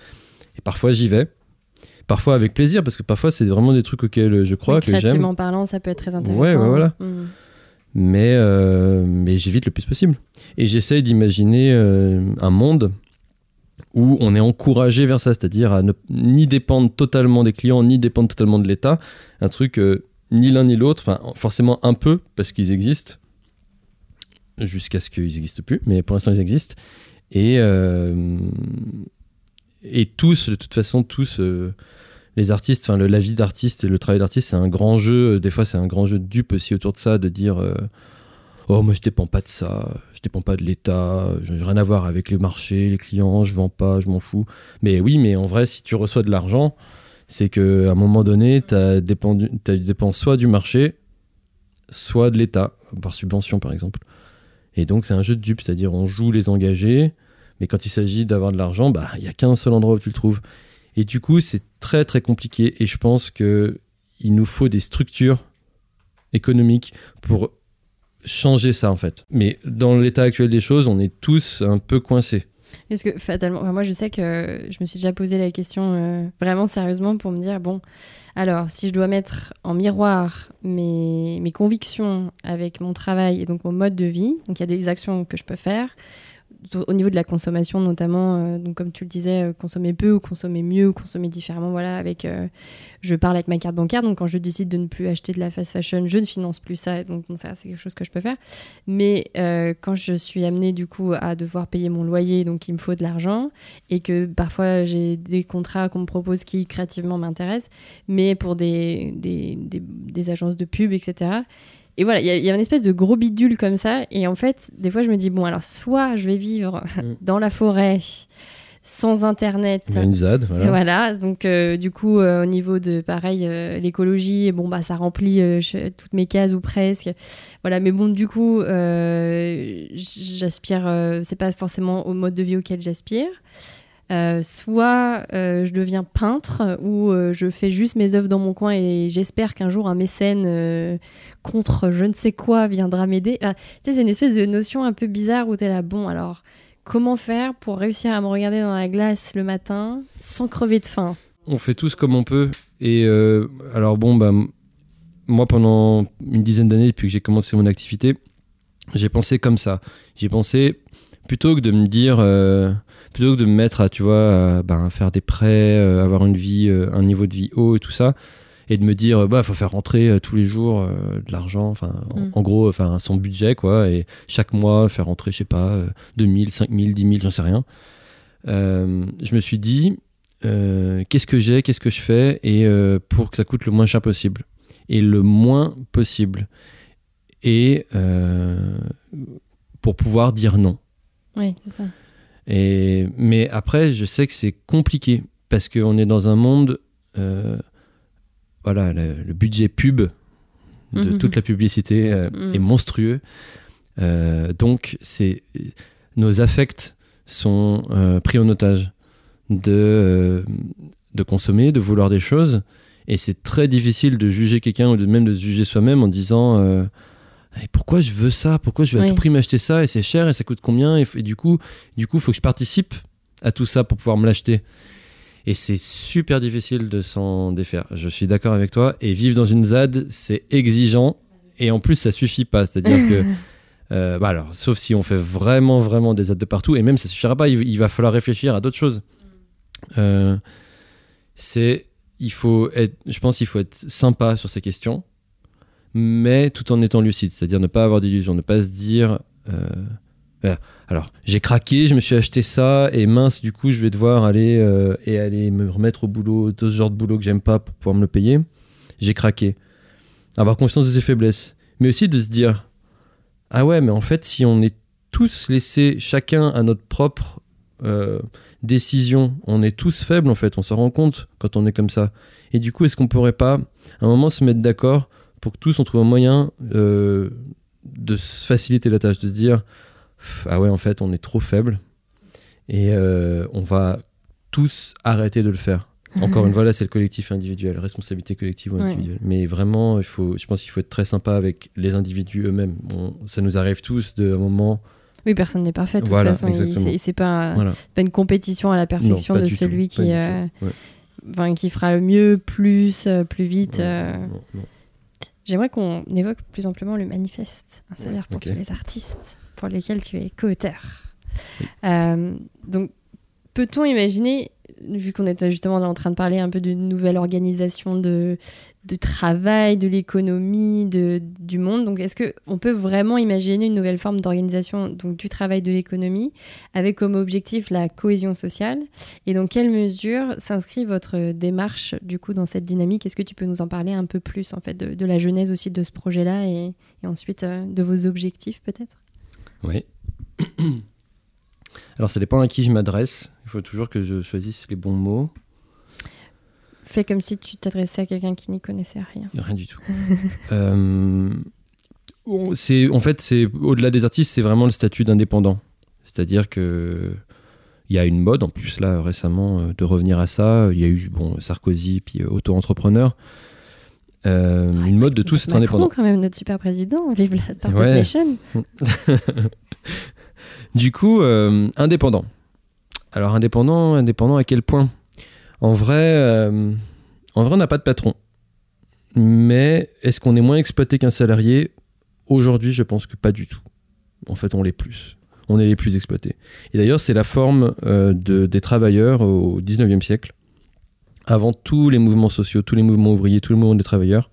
B: Et parfois j'y vais. Parfois avec plaisir, parce que parfois c'est vraiment des trucs auxquels je crois, que j'aime.
A: Créativement parlant, ça peut être très intéressant.
B: Ouais, ouais, voilà.
A: Hmm.
B: Mais, euh, mais j'évite le plus possible. Et j'essaye d'imaginer euh, un monde où on est encouragé vers ça, c'est-à-dire à ne ni dépendre totalement des clients, ni dépendre totalement de l'État. Un truc, euh, ni l'un ni l'autre, enfin forcément un peu, parce qu'ils existent, jusqu'à ce qu'ils n'existent plus, mais pour l'instant ils existent. Et, euh, et tous, de toute façon, tous euh, les artistes, enfin la vie d'artiste et le travail d'artiste, c'est un grand jeu. Des fois, c'est un grand jeu de dupe aussi autour de ça, de dire euh, Oh, moi je dépends pas de ça, je dépends pas de l'État, je n'ai rien à voir avec les marchés, les clients, je vends pas, je m'en fous. Mais oui, mais en vrai, si tu reçois de l'argent, c'est qu'à un moment donné, tu as, dépend soit du marché, soit de l'État, par subvention par exemple. Et donc c'est un jeu de dupes, c'est-à-dire on joue les engagés, mais quand il s'agit d'avoir de l'argent, bah il y a qu'un seul endroit où tu le trouves. Et du coup c'est très très compliqué et je pense que il nous faut des structures économiques pour changer ça en fait. Mais dans l'état actuel des choses, on est tous un peu coincés.
A: Parce que fatalement, moi je sais que je me suis déjà posé la question euh, vraiment sérieusement pour me dire bon, alors si je dois mettre en miroir mes, mes convictions avec mon travail et donc mon mode de vie, donc il y a des actions que je peux faire, au niveau de la consommation notamment, euh, donc comme tu le disais, euh, consommer peu ou consommer mieux ou consommer différemment. Voilà, avec, euh, je parle avec ma carte bancaire, donc quand je décide de ne plus acheter de la fast fashion, je ne finance plus ça, donc ça c'est quelque chose que je peux faire. Mais quand je suis amenée du coup à devoir payer mon loyer, donc il me faut de l'argent et que parfois j'ai des contrats qu'on me propose qui créativement m'intéressent, mais pour des, des, des, des agences de pub, etc et voilà, il y, a une espèce de gros bidule comme ça. Et en fait, des fois, je me dis, bon, alors, soit je vais vivre mm. dans la forêt sans internet.
B: Une ZAD, voilà.
A: voilà donc euh, du coup, euh, au niveau de pareil, euh, l'écologie, bon bah ça remplit toutes mes cases ou presque. Voilà, mais bon, du coup, j'aspire, c'est pas forcément au mode de vie auquel j'aspire. Euh, soit euh, je deviens peintre ou euh, je fais juste mes œuvres dans mon coin et j'espère qu'un jour un mécène contre je ne sais quoi viendra m'aider. c'est une espèce de notion un peu bizarre où tu es là, bon, alors comment faire pour réussir à me regarder dans la glace le matin sans crever de faim?
B: On fait tous comme on peut. Et alors, bon, bah, moi, pendant une dizaine d'années, depuis que j'ai commencé mon activité, j'ai pensé comme ça. J'ai pensé plutôt que de me dire plutôt que de me mettre à, tu vois, ben, faire des prêts, euh, avoir une vie, euh, un niveau de vie haut et tout ça, et de me dire, bah, faut faire rentrer euh, tous les jours de l'argent, enfin, en, mm. gros, enfin, son budget, quoi, et chaque mois, faire rentrer, je sais pas, 2000, 5000, 10 000, j'en sais rien. je me suis dit, qu'est-ce que j'ai, qu'est-ce que je fais, et pour que ça coûte le moins cher possible. Et le moins possible. Et pour pouvoir dire non.
A: Oui, c'est ça.
B: Et, mais après, je sais que c'est compliqué parce qu'on est dans un monde, euh, voilà, le, budget pub de mhm. toute la publicité euh, mhm. est monstrueux. Euh, donc, c'est nos affects sont pris en otage de, de consommer, de vouloir des choses. Et c'est très difficile de juger quelqu'un ou de même de se juger soi-même en disant pourquoi je veux ça? Pourquoi je veux à tout prix m'acheter ça? Et c'est cher et ça coûte combien? Et, du coup, du coup, faut que je participe à tout ça pour pouvoir me l'acheter. Et c'est super difficile de s'en défaire. Je suis d'accord avec toi. Et vivre dans une ZAD, c'est exigeant. Et en plus, ça suffit pas. C'est-à-dire que. Euh, bah alors, sauf si on fait vraiment, vraiment des ZAD de partout. Et même, ça suffira pas. Il, va falloir réfléchir à d'autres choses. Euh, c'est. Il faut être. Je pense qu'il faut être sympa sur ces questions mais tout en étant lucide, c'est-à-dire ne pas avoir d'illusions, ne pas se dire euh, alors j'ai craqué, je me suis acheté ça et mince du coup je vais devoir aller euh, et aller me remettre au boulot, de ce genre de boulot que j'aime pas pour pouvoir me le payer. J'ai craqué. Avoir conscience de ses faiblesses, mais aussi de se dire ah ouais mais en fait si on est tous laissés chacun à notre propre euh, décision, on est tous faibles en fait, on se rend compte quand on est comme ça. Et du coup est-ce qu'on pourrait pas à un moment se mettre d'accord pour que tous on trouve un moyen euh, de faciliter la tâche, de se dire ah ouais en fait on est trop faible et euh, on va tous arrêter de le faire. Encore une fois là c'est le collectif individuel, responsabilité collective ou individuelle. Mais vraiment il faut, je pense qu'il faut être très sympa avec les individus eux-mêmes. ça nous arrive tous de un moment.
A: Oui, personne n'est parfait de toute façon. C'est pas, pas, une compétition à la perfection de celui qui, euh, qui fera le mieux, plus, plus vite. J'aimerais qu'on évoque plus amplement le manifeste, un salaire pour tous les artistes, pour lesquels tu es co-auteur. Euh, donc, peut-on imaginer vu qu'on est justement en train de parler un peu d'une nouvelle organisation de, de travail, de l'économie, du monde, donc est-ce qu'on peut vraiment imaginer une nouvelle forme d'organisation? Du travail, de l'économie, avec comme objectif la cohésion sociale Et dans quelle mesure s'inscrit votre démarche du coup dans cette dynamique? Est-ce que tu peux nous en parler un peu plus en fait de, la genèse aussi de ce projet-là et, et, ensuite euh, de vos objectifs peut-être?
B: Oui. Alors ça dépend à qui je m'adresse. Il faut toujours que je choisisse les bons mots.
A: Fais comme si tu t'adressais à quelqu'un qui n'y connaissait rien.
B: Rien du tout. euh, c'est, en fait, c'est au-delà des artistes, c'est vraiment le statut d'indépendant. C'est-à-dire que il y a une mode, en plus là récemment, euh, de revenir à ça. Il y a eu bon Sarkozy puis euh, auto-entrepreneur. Euh,
A: Ah,
B: une mode de tous être indépendant.
A: quand même, notre super président. Vive la Startup
B: Ouais.
A: Nation.
B: Du coup, euh, indépendant. Alors indépendant, indépendant à quel point? En vrai, euh, en vrai, on n'a pas de patron. Mais est-ce qu'on est moins exploité qu'un salarié? Aujourd'hui, je pense que pas du tout. En fait, on l'est plus. On est les plus exploités. Et d'ailleurs, c'est la forme euh, de, des travailleurs au 19e siècle. Avant tous les mouvements sociaux, tous les mouvements ouvriers, tous les mouvements des travailleurs,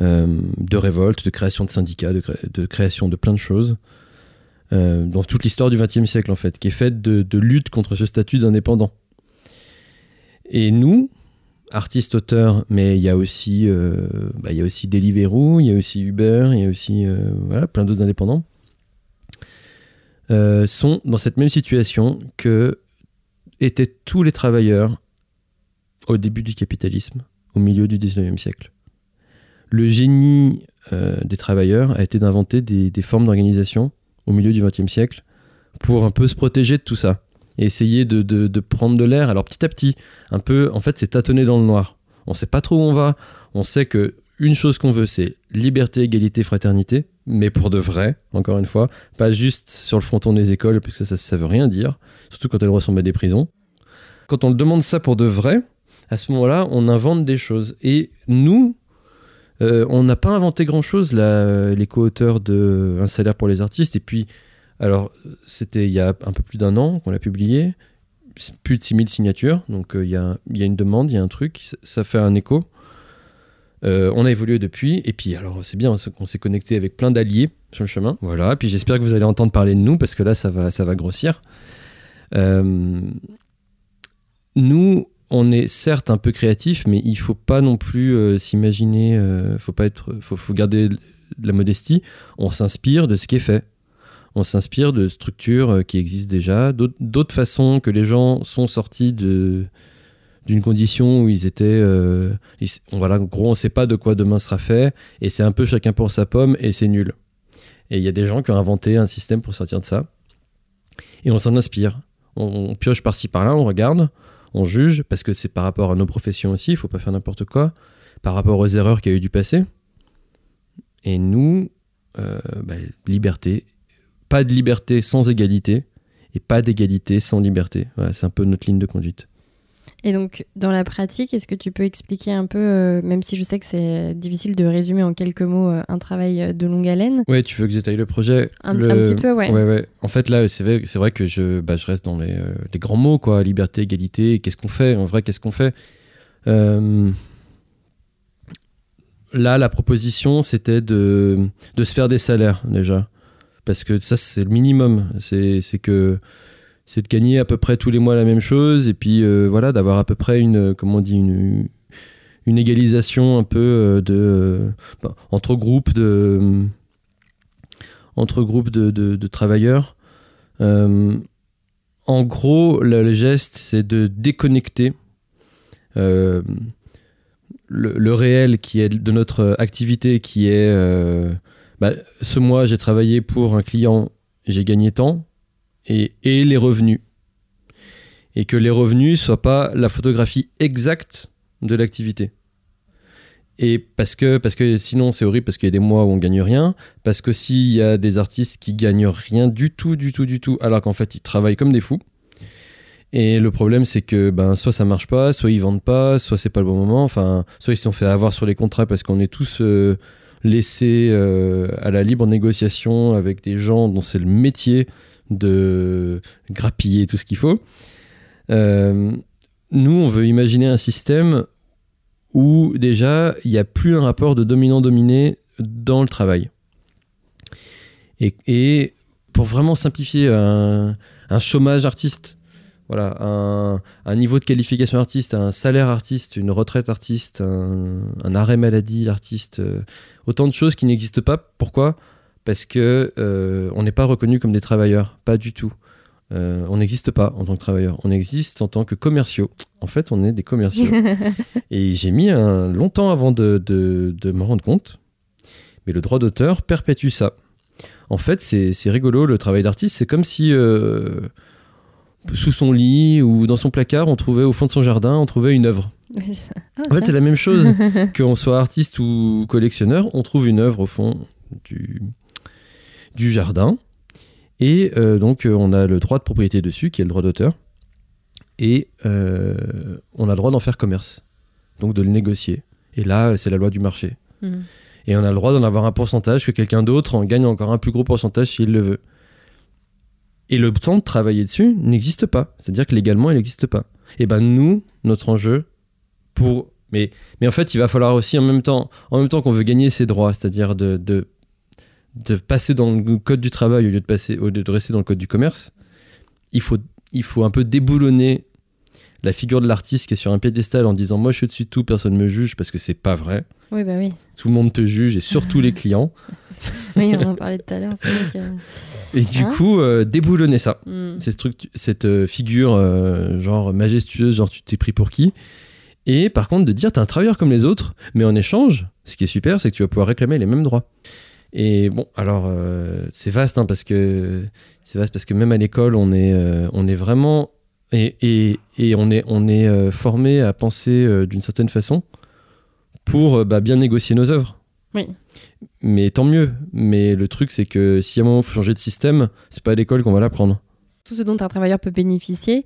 B: euh, de révolte, de création de syndicats, de, cré- de création de plein de choses dans toute l'histoire du XXe siècle en fait, qui est faite de, de lutte contre ce statut d'indépendant. Et nous, artistes, auteurs, mais il y a aussi, euh, bah, il y a aussi Deliveroo, il y a aussi Uber, il y a aussi euh, plein d'autres indépendants, euh, sont dans cette même situation que étaient tous les travailleurs au début du capitalisme, au milieu du XIXe siècle. Le génie des travailleurs a été d'inventer des, des formes d'organisation au milieu du XXe siècle pour un peu se protéger de tout ça et essayer de, de- prendre de l'air. Alors petit à petit, un peu, en fait, c'est tâtonner dans le noir. On sait pas trop où on va. On sait que une chose qu'on veut, c'est liberté, égalité, fraternité, mais pour de vrai, encore une fois, pas juste sur le fronton des écoles, parce que ça, ça veut rien dire, surtout quand elles ressemblent à des prisons. Quand on demande ça pour de vrai, à ce moment-là, on invente des choses. Et nous, euh, on n'a pas inventé grand-chose, là, les co-auteurs de Un salaire pour les artistes. Et puis, alors, c'était il y a un peu plus d'un an qu'on l'a publié. Plus de 6000 signatures. Donc, euh, il y, a, une demande, il y a un truc. ça- fait un écho. Euh, on a évolué depuis. Et puis, alors, c'est bien qu'on s'est connecté avec plein d'alliés sur le chemin. Voilà. Puis, j'espère que vous allez entendre parler de nous parce que là, ça va, ça va grossir. Euh, nous, on est certes un peu créatif, mais il faut pas non plus s'imaginer. faut pas être. Faut, faut garder la modestie. On s'inspire de ce qui est fait. On s'inspire de structures euh, qui existent déjà, d'autres façons que les gens sont sortis de d'une condition où ils étaient. euh, voilà, en gros, on sait pas de quoi demain sera fait, et c'est un peu chacun pour sa pomme, et c'est nul. Et il y a des gens qui ont inventé un système pour sortir de ça, et on s'en inspire. On, on pioche par-ci par-là, on regarde, on juge, parce que c'est par rapport à nos professions aussi, il faut pas faire n'importe quoi, par rapport aux erreurs qu'il y a eu du passé. Et nous, euh, bah, liberté, pas de liberté sans égalité, et pas d'égalité sans liberté. Voilà, c'est un peu notre ligne de conduite.
A: Et donc, dans la pratique, est-ce que tu peux expliquer un peu, euh, même si je sais que c'est difficile de résumer en quelques mots euh, un travail euh, de longue haleine?
B: Ouais, tu veux que j'étaye le projet?
A: Un,
B: Le-
A: un petit peu, ouais.
B: Ouais, ouais. En fait, là, c'est vrai, c'est vrai que je, bah, je reste dans les, euh, les grands mots, quoi. Liberté, égalité. Qu'est-ce qu'on fait? En vrai, qu'est-ce qu'on fait? Là, la proposition, c'était de, de se faire des salaires, déjà. Parce que ça, c'est le minimum. C'est que c'est de gagner à peu près tous les mois la même chose et puis euh, voilà d'avoir à peu près une comment on dit une une égalisation un peu euh, de euh, bah, entre groupes de entre groupes de, de- travailleurs. En gros, le, geste, c'est de déconnecter le, le réel qui est de notre activité, qui est bah, ce mois, j'ai travaillé pour un client, j'ai gagné tant, et, les revenus. Et que les revenus soient pas la photographie exacte de l'activité. Et parce que, parce que sinon c'est horrible, parce qu'il y a des mois où on gagne rien, parce que s'il y a des artistes qui gagnent rien du tout, du tout, du tout, alors qu'en fait ils travaillent comme des fous. Et le problème c'est que ben, soit ça marche pas, soit ils vendent pas, soit c'est pas le bon moment, enfin, soit ils se sont fait avoir sur les contrats parce qu'on est tous euh, laissés euh, à la libre négociation avec des gens dont c'est le métier de grappiller tout ce qu'il faut. Euh, nous, on veut imaginer un système où déjà, il n'y a plus un rapport de dominant-dominé dans le travail. Et, pour vraiment simplifier un, chômage artiste, voilà, un, niveau de qualification artiste, un salaire artiste, une retraite artiste, un, arrêt maladie artiste, euh, autant de choses qui n'existent pas. Pourquoi? Parce que euh, on n'est pas reconnu comme des travailleurs, pas du tout. Euh, on n'existe pas en tant que travailleur, on existe en tant que commerciaux. En fait, on est des commerciaux. Et j'ai mis un, longtemps avant de, de, me rendre compte, mais le droit d'auteur perpétue ça. En fait, c'est rigolo, le travail d'artiste, c'est comme si sous son lit ou dans son placard, on trouvait au fond de son jardin, on trouvait une œuvre.
A: Ah,
B: en fait, c'est la même chose qu'on soit artiste ou collectionneur, on trouve une œuvre au fond du, du jardin et euh, donc, euh, on a le droit de propriété dessus, qui est le droit d'auteur. Et euh, on a le droit d'en faire commerce, donc de le négocier. Et là, c'est la loi du marché. Hmm. Et on a le droit d'en avoir un pourcentage que quelqu'un d'autre en gagne encore un plus gros pourcentage s'il le veut. Et le temps de travailler dessus n'existe pas. C'est-à-dire que légalement, il n'existe pas. Et ben nous, notre enjeu, pour... Mais, mais en fait, il va falloir aussi en même temps, en même temps qu'on veut gagner ses droits, c'est-à-dire de, de de passer dans le code du travail au lieu de, passer, au de rester dans le code du commerce, il faut, il faut un peu déboulonner la figure de l'artiste qui est sur un piédestal en disant moi je suis dessus de tout, personne ne me juge parce que c'est pas vrai.
A: Oui, bah oui.
B: Tout le monde te juge et surtout les clients.
A: oui, on en parlait tout à l'heure.
B: Et du hein coup, euh, déboulonner ça. Hmm. cette euh, figure euh, genre majestueuse, genre tu t'es pris pour qui? Et par contre, de dire t'es un travailleur comme les autres, mais en échange, ce qui est super, c'est que tu vas pouvoir réclamer les mêmes droits. Et bon, alors c'est vaste hein, parce que c'est vaste parce que même à l'école, on est on est vraiment et, et, et on est on est formé à penser d'une certaine façon pour bah, bien négocier nos œuvres.
A: Oui.
B: Mais tant mieux. Mais le truc, c'est que si à un moment il faut changer de système, c'est pas à l'école qu'on va l'apprendre.
A: Tout ce dont un travailleur peut bénéficier,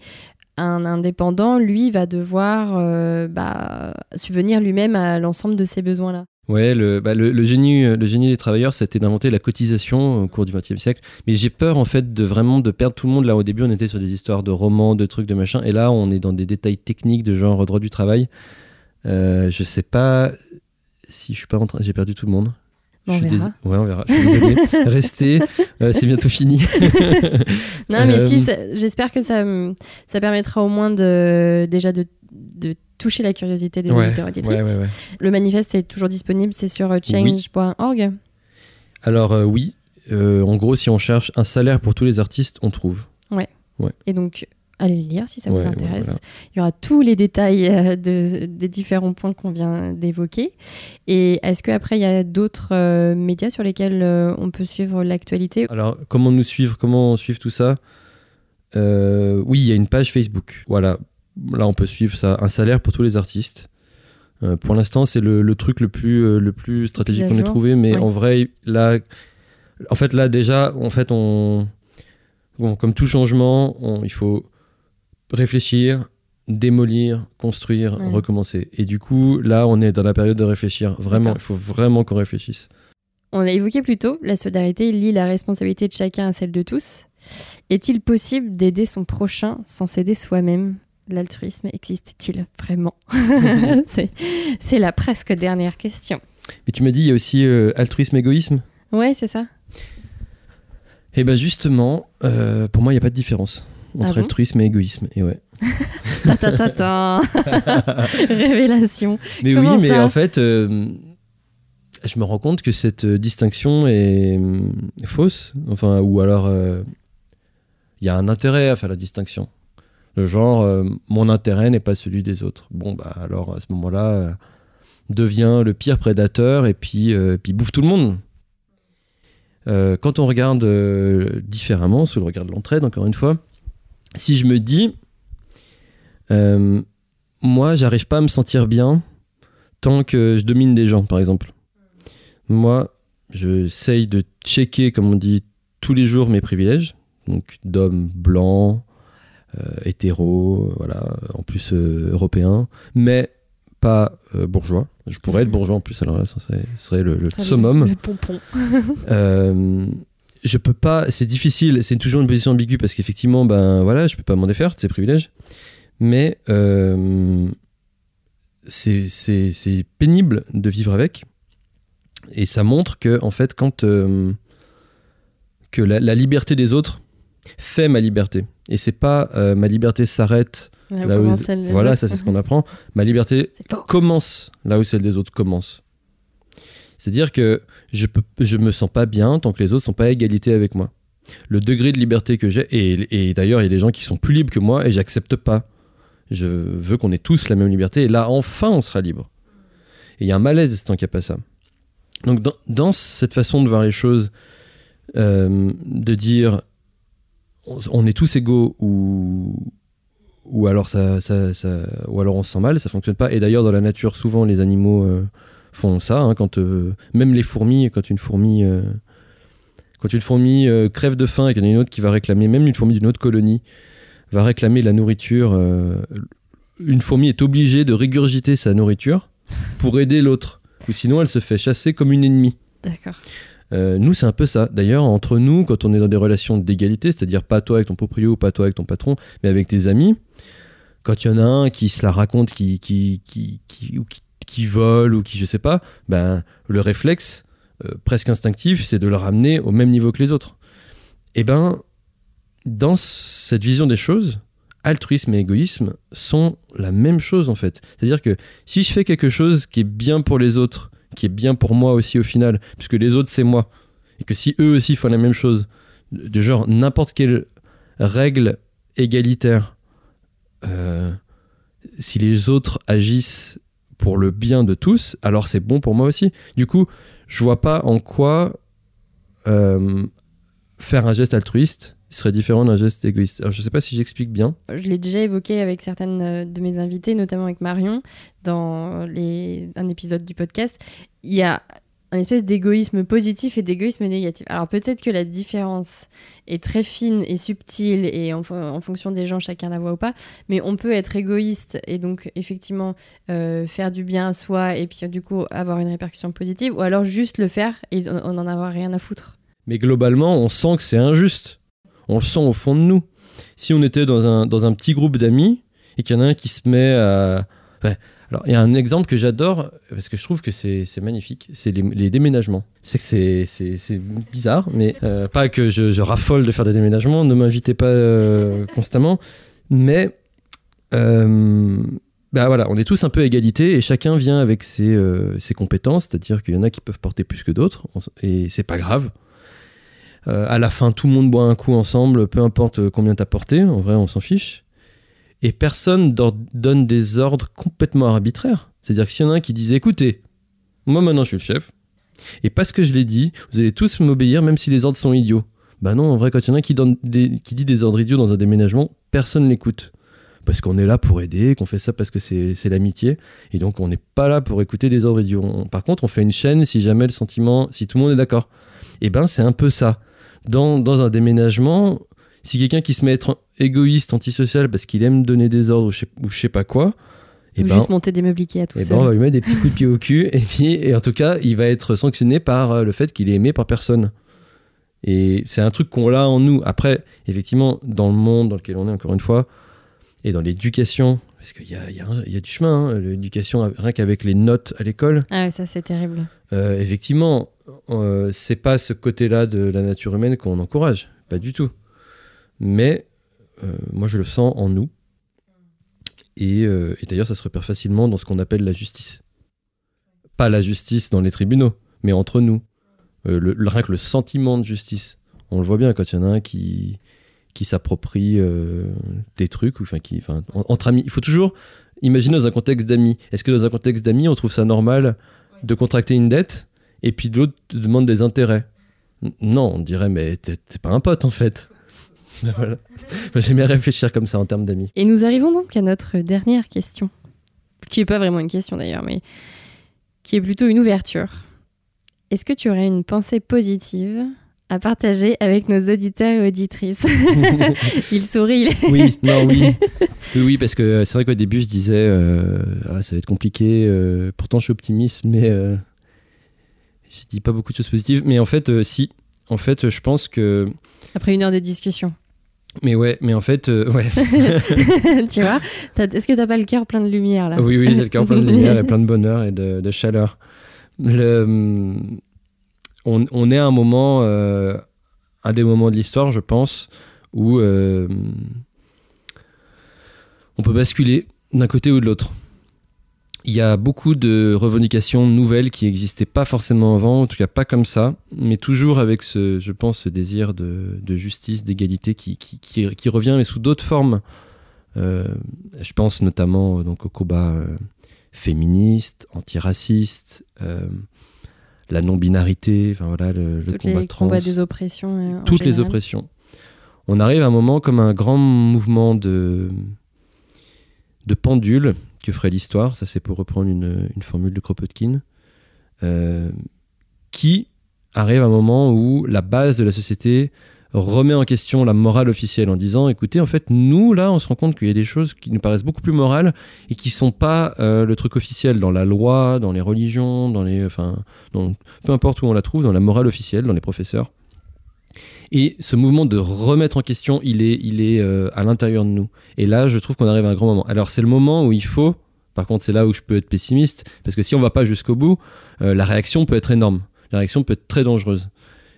A: un indépendant, lui, va devoir bah, subvenir lui-même à l'ensemble de ses besoins-là.
B: Ouais, le, bah, le, génie, le génie des travailleurs, c'était d'inventer la cotisation au cours du XXe siècle. Mais j'ai peur, en fait, de vraiment de perdre tout le monde. Là, au début, on était sur des histoires de romans, de trucs, de machin. Et là, on est dans des détails techniques de genre droit du travail. Euh, je sais pas si je suis pas en train. J'ai perdu tout le monde.
A: on verra.
B: Ouais, on verra. Je suis désolé. Restez, euh, c'est bientôt fini.
A: non, mais si, euh, j'espère que ça, ça permettra au moins de, déjà de, de toucher la curiosité des auditeurs et auditrices. le manifeste est toujours disponible, c'est sur change.org
B: Alors euh, oui, en gros, si on cherche un salaire pour tous les artistes, on trouve.
A: Ouais. Et donc, allez le lire si ça vous intéresse. Il y aura tous les détails de, des différents points qu'on vient d'évoquer. Et est-ce qu'après, il y a d'autres médias sur lesquels on peut suivre l'actualité?
B: Alors, comment nous suivre Comment suivre tout ça? Oui, il y a une page Facebook. Voilà, là on peut suivre ça, un salaire pour tous les artistes. Euh, pour l'instant, c'est le, truc le plus, euh, le plus stratégique qu'on ait trouvé, mais en vrai, là, en fait, là déjà, en fait, on, comme tout changement, il faut réfléchir, démolir, construire, recommencer. Et du coup, là, on est dans la période de réfléchir. Vraiment, il faut vraiment qu'on réfléchisse.
A: On l'a évoqué plus tôt, la solidarité lie la responsabilité de chacun à celle de tous. Est-il possible d'aider son prochain sans s'aider soi-même? L'altruisme existe-t-il vraiment? C'est la presque dernière question.
B: Mais tu m'as dit, il y a aussi euh, altruisme-égoïsme
A: Ouais, c'est ça.
B: Eh bien justement, euh, pour moi, il n'y a pas de différence entre ah altruisme et égoïsme. Et ouais.
A: ta, ta, ta, Révélation.
B: Mais oui, mais en fait, euh, je me rends compte que cette distinction est, est fausse. Enfin, ou alors, il y a un intérêt à faire la distinction. Le genre, euh, mon intérêt n'est pas celui des autres. Bon, bah alors à ce moment-là, euh, devient le pire prédateur et puis, euh, puis bouffe tout le monde. quand on regarde différemment, sous le regard de l'entraide, encore une fois, si je me dis, moi, j'arrive pas à me sentir bien tant que je domine des gens, par exemple. Moi, j'essaye de checker, comme on dit, tous les jours mes privilèges, donc d'homme blanc, euh, hétéro, voilà, en plus euh, européen, mais pas euh, bourgeois. Je pourrais être bourgeois en plus, alors là, ça serait, le, le summum.
A: Le, pompon.
B: Je peux pas, c'est difficile, c'est toujours une position ambiguë parce qu'effectivement, ben voilà, je peux pas m'en défaire de ces privilèges. mais euh, c'est- pénible de vivre avec. Et ça montre que, en fait, quand. euh, que la, la liberté des autres fait ma liberté. Et c'est pas euh, ma liberté s'arrête. Là où- voilà,
A: autres.
B: ça c'est ce qu'on apprend. Ma liberté commence là où celle des autres commence. C'est-à-dire que je peux, je me sens pas bien tant que les autres sont pas à égalité avec moi. Le degré de liberté que j'ai, et, et d'ailleurs il y a des gens qui sont plus libres que moi et j'accepte pas. Je veux qu'on ait tous la même liberté et là enfin on sera libre. Et il y a un malaise tant qu'il n'y a pas ça. Donc dans, cette façon de voir les choses, euh, de dire on, on est tous égaux ou, ou alors ça, ça, ça- ou alors on se sent mal, ça fonctionne pas. Et d'ailleurs dans la nature souvent les animaux euh, font ça. hein, quand euh, même les fourmis, quand une fourmi, euh, quand une fourmi euh, crève de faim et qu'il y en a une autre qui va réclamer, même une fourmi d'une autre colonie va réclamer la nourriture. euh, une fourmi est obligée de régurgiter sa nourriture pour aider l'autre, ou sinon elle se fait chasser comme une ennemie.
A: D'accord.
B: Euh, nous, c'est un peu ça. D'ailleurs, entre nous, quand on est dans des relations d'égalité, c'est-à-dire pas toi avec ton proprio, pas toi avec ton patron, mais avec tes amis, quand il y en a un qui se la raconte, qui, qui, qui, qui, ou qui, qui vole ou qui je sais pas, ben, le réflexe euh, presque instinctif, c'est de le ramener au même niveau que les autres. Et ben, dans cette vision des choses, altruisme et égoïsme sont la même chose en fait. C'est-à-dire que si je fais quelque chose qui est bien pour les autres, qui est bien pour moi aussi au final, puisque les autres c'est moi, et que si eux aussi font la même chose, de genre n'importe quelle règle égalitaire, euh, si les autres agissent pour le bien de tous, alors c'est bon pour moi aussi. Du coup, je vois pas en quoi euh, faire un geste altruiste serait différent d'un geste égoïste. Je sais pas si j'explique bien.
A: Je l'ai déjà évoqué avec certaines euh, de mes invités, notamment avec Marion, dans un épisode du podcast. Il y a un espèce d'égoïsme positif et d'égoïsme négatif. Alors peut-être que la différence est très fine et subtile et en, fo- en fonction des gens, chacun la voit ou pas, mais on peut être égoïste et donc effectivement euh, faire du bien à soi et puis du coup avoir une répercussion positive, ou alors juste le faire et on on n'en avoir rien à foutre.
B: Mais globalement, on sent que c'est injuste. On le sent au fond de nous. Si on était dans un, dans un petit groupe d'amis et qu'il y en a un qui se met à... Alors, il y a un exemple que j'adore, parce que je trouve que c'est c'est magnifique, c'est les, les déménagements. Sais que c'est- c'est c'est bizarre, mais euh, pas que je, raffole de faire des déménagements, ne m'invitez pas euh, constamment, mais... euh, bah voilà, on est tous un peu à égalité et chacun vient avec ses, euh, ses compétences, c'est-à-dire qu'il y en a qui peuvent porter plus que d'autres, et c'est pas grave. À la fin, tout le monde boit un coup ensemble, peu importe combien t'as porté, en vrai, on s'en fiche. Et personne donne des ordres complètement arbitraires. C'est-à-dire que s'il y en a un qui disait écoutez, moi maintenant je suis le chef, et parce que je l'ai dit, vous allez tous m'obéir même si les ordres sont idiots. Bah non, en vrai, quand il y en a un qui, donne des- qui dit des ordres idiots dans un déménagement, personne l'écoute. Parce qu'on est là pour aider, qu'on fait ça parce que c'est l'amitié, et donc on n'est pas là pour écouter des ordres idiots. Par contre, on fait une chaîne si jamais le sentiment, si tout le monde est d'accord. Et ben c'est un peu ça. Dans, dans un déménagement, si quelqu'un qui se met égoïste, antisocial parce qu'il aime donner des ordres ou je sais, ou je sais pas quoi, et
A: ou
B: ben,
A: juste monter des meubles Ikea tout
B: eh
A: seul.
B: ben, on va lui mettre des petits coups de pied au cul et puis et en tout cas il va être sanctionné par euh, le fait qu'il est aimé par personne. Et c'est un truc qu'on a en nous. Après, effectivement, dans le monde dans lequel on est, encore une fois, et dans l'éducation, parce qu'il y a, y y du chemin, hein, l'éducation, rien qu'avec les notes à l'école,
A: Ah ouais, ça c'est terrible.
B: euh, effectivement, euh, c'est pas ce côté-là de la nature humaine qu'on encourage, pas du tout. Mais euh, moi, je le sens en nous. Et, euh, et d'ailleurs, ça se repère facilement dans ce qu'on appelle la justice. Pas la justice dans les tribunaux, mais entre nous. Euh, le, le- rien que le sentiment de justice. On le voit bien quand il y en a un qui, qui s'approprie euh, des trucs, ou, enfin, qui, entre amis. Il faut toujours imaginer dans un contexte d'amis. Est-ce que dans un contexte d'amis, on trouve ça normal de contracter une dette et puis de l'autre te demande des intérêts? Non, on dirait, mais t'es pas un pote en fait. voilà. J'aime bien réfléchir comme ça en termes d'amis.
A: Et nous arrivons donc à notre dernière question, qui n'est pas vraiment une question d'ailleurs, mais qui est plutôt une ouverture. Est-ce que tu aurais une pensée positive à partager avec nos auditeurs et auditrices Il sourit. il-
B: Oui, non, oui. Oui, oui, parce que c'est vrai qu'au début, je disais, euh, Ah, ça va être compliqué. euh, pourtant, je suis optimiste, mais euh, je dis pas beaucoup de choses positives. Mais en fait, euh, si. En fait, je pense que
A: Après une heure de discussion.
B: Mais ouais, mais en fait, euh, ouais.
A: tu vois, est-ce que t'as pas le cœur plein de lumière là?
B: Oui, oui, j'ai le cœur plein de lumière et plein de bonheur et de, chaleur. Le, on, on, est à un moment, euh, un des moments de l'histoire, je pense, où euh, on peut basculer d'un côté ou de l'autre il y a beaucoup de revendications nouvelles qui n'existaient pas forcément avant, en tout cas pas comme ça, mais toujours avec ce, je pense, ce désir de, justice, d'égalité qui, qui, revient, mais sous d'autres formes. Euh, je pense notamment euh, donc, au combat euh, féministe, antiraciste, la non-binarité, enfin voilà, le,
A: le
B: combat
A: les combats des oppressions.
B: toutes les oppressions. On arrive à un moment comme un grand mouvement de, de pendule que ferait l'histoire, ça c'est pour reprendre une, formule de Kropotkin, euh, qui arrive à un moment où la base de la société remet en question la morale officielle en disant écoutez en fait nous là on se rend compte qu'il y a des choses qui nous paraissent beaucoup plus morales et qui sont pas euh, le truc officiel dans la loi dans les religions dans les enfin peu importe où on la trouve dans la morale officielle dans les professeurs et ce mouvement de remettre en question, il est, il est euh, à l'intérieur de nous. Et là, je trouve qu'on arrive à un grand moment. Alors, c'est le moment où il faut, par contre, c'est là où je peux être pessimiste, parce que si on va pas jusqu'au bout, euh, la réaction peut être énorme. La réaction peut être très dangereuse.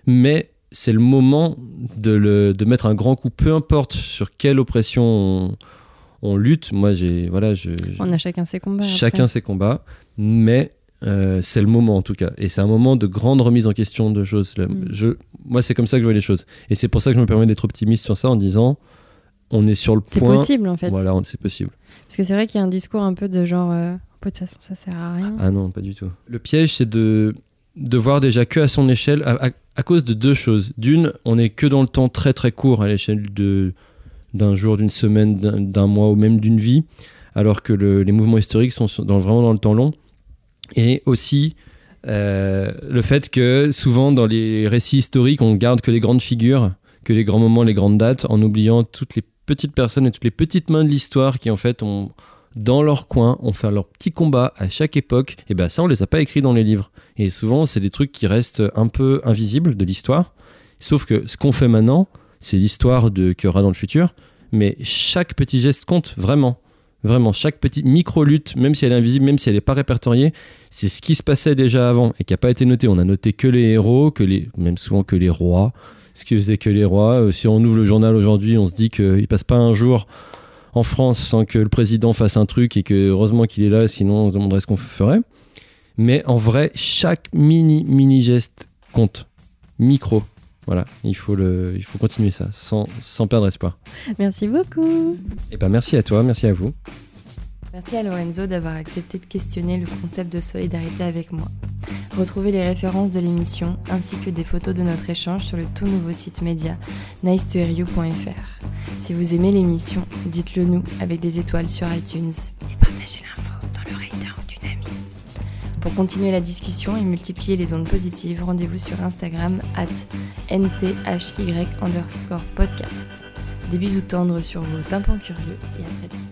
B: Mais c'est le moment de, le, de mettre un grand coup, peu importe sur quelle oppression on, lutte. Moi, j'ai. Voilà, je,
A: on a chacun ses combats.
B: Chacun ses combats. Mais euh, c'est le moment en tout cas. Et c'est un moment de grande remise en question de choses. Mm. Je, moi, c'est comme ça que je vois les choses. Et c'est pour ça que je me permets d'être optimiste sur ça en disant on est sur le point.
A: C'est possible en fait.
B: Voilà, c'est possible.
A: Parce que c'est vrai qu'il y a un discours un peu de genre, euh, de toute façon, ça sert à rien.
B: Ah non, pas du tout. Le piège, c'est de, de voir déjà que à son échelle, à, cause de deux choses. D'une, on est que dans le temps très très court à l'échelle de d'un jour, d'une semaine, d'un mois ou même d'une vie, alors que les mouvements historiques sont dans, vraiment dans le temps long. Et aussi euh, le fait que souvent dans les récits historiques, on garde que les grandes figures, que les grands moments, les grandes dates, en oubliant toutes les petites personnes et toutes les petites mains de l'histoire qui en fait ont dans leur coin, ont fait leur petit combat à chaque époque, et ben ça on les a pas écrits dans les livres. Et souvent c'est des trucs qui restent un peu invisibles de l'histoire. Sauf que ce qu'on fait maintenant, c'est l'histoire de qu'il y aura dans le futur, mais chaque petit geste compte vraiment. Vraiment, chaque petite micro-lutte, même si elle est invisible, même si elle n'est pas répertoriée, c'est ce qui se passait déjà avant et qui n'a pas été noté. On a noté que les héros, que les, même souvent que les rois, ce qui faisait que les rois. Euh, si on ouvre le journal aujourd'hui, on se dit qu'il ne passe pas un jour en France sans que le président fasse un truc et que heureusement qu'il est là, sinon on se demanderait ce qu'on ferait. Mais en vrai, chaque mini, mini geste compte. Micro. Voilà, il faut, le, il faut continuer ça, sans, sans perdre espoir.
A: Merci beaucoup.
B: Et eh ben merci à toi, merci à vous.
A: Merci à Lorenzo d'avoir accepté de questionner le concept de solidarité avec moi. Retrouvez les références de l'émission ainsi que des photos de notre échange sur le tout nouveau site média nicetoheryou.fr. Si vous aimez l'émission, dites-le nous avec des étoiles sur iTunes et partagez l'info dans l'oreille d'un ou d'une amie. Pour continuer la discussion et multiplier les ondes positives, rendez-vous sur Instagram at nthy underscore podcast. Des bisous tendres sur vos tympans curieux et à très vite.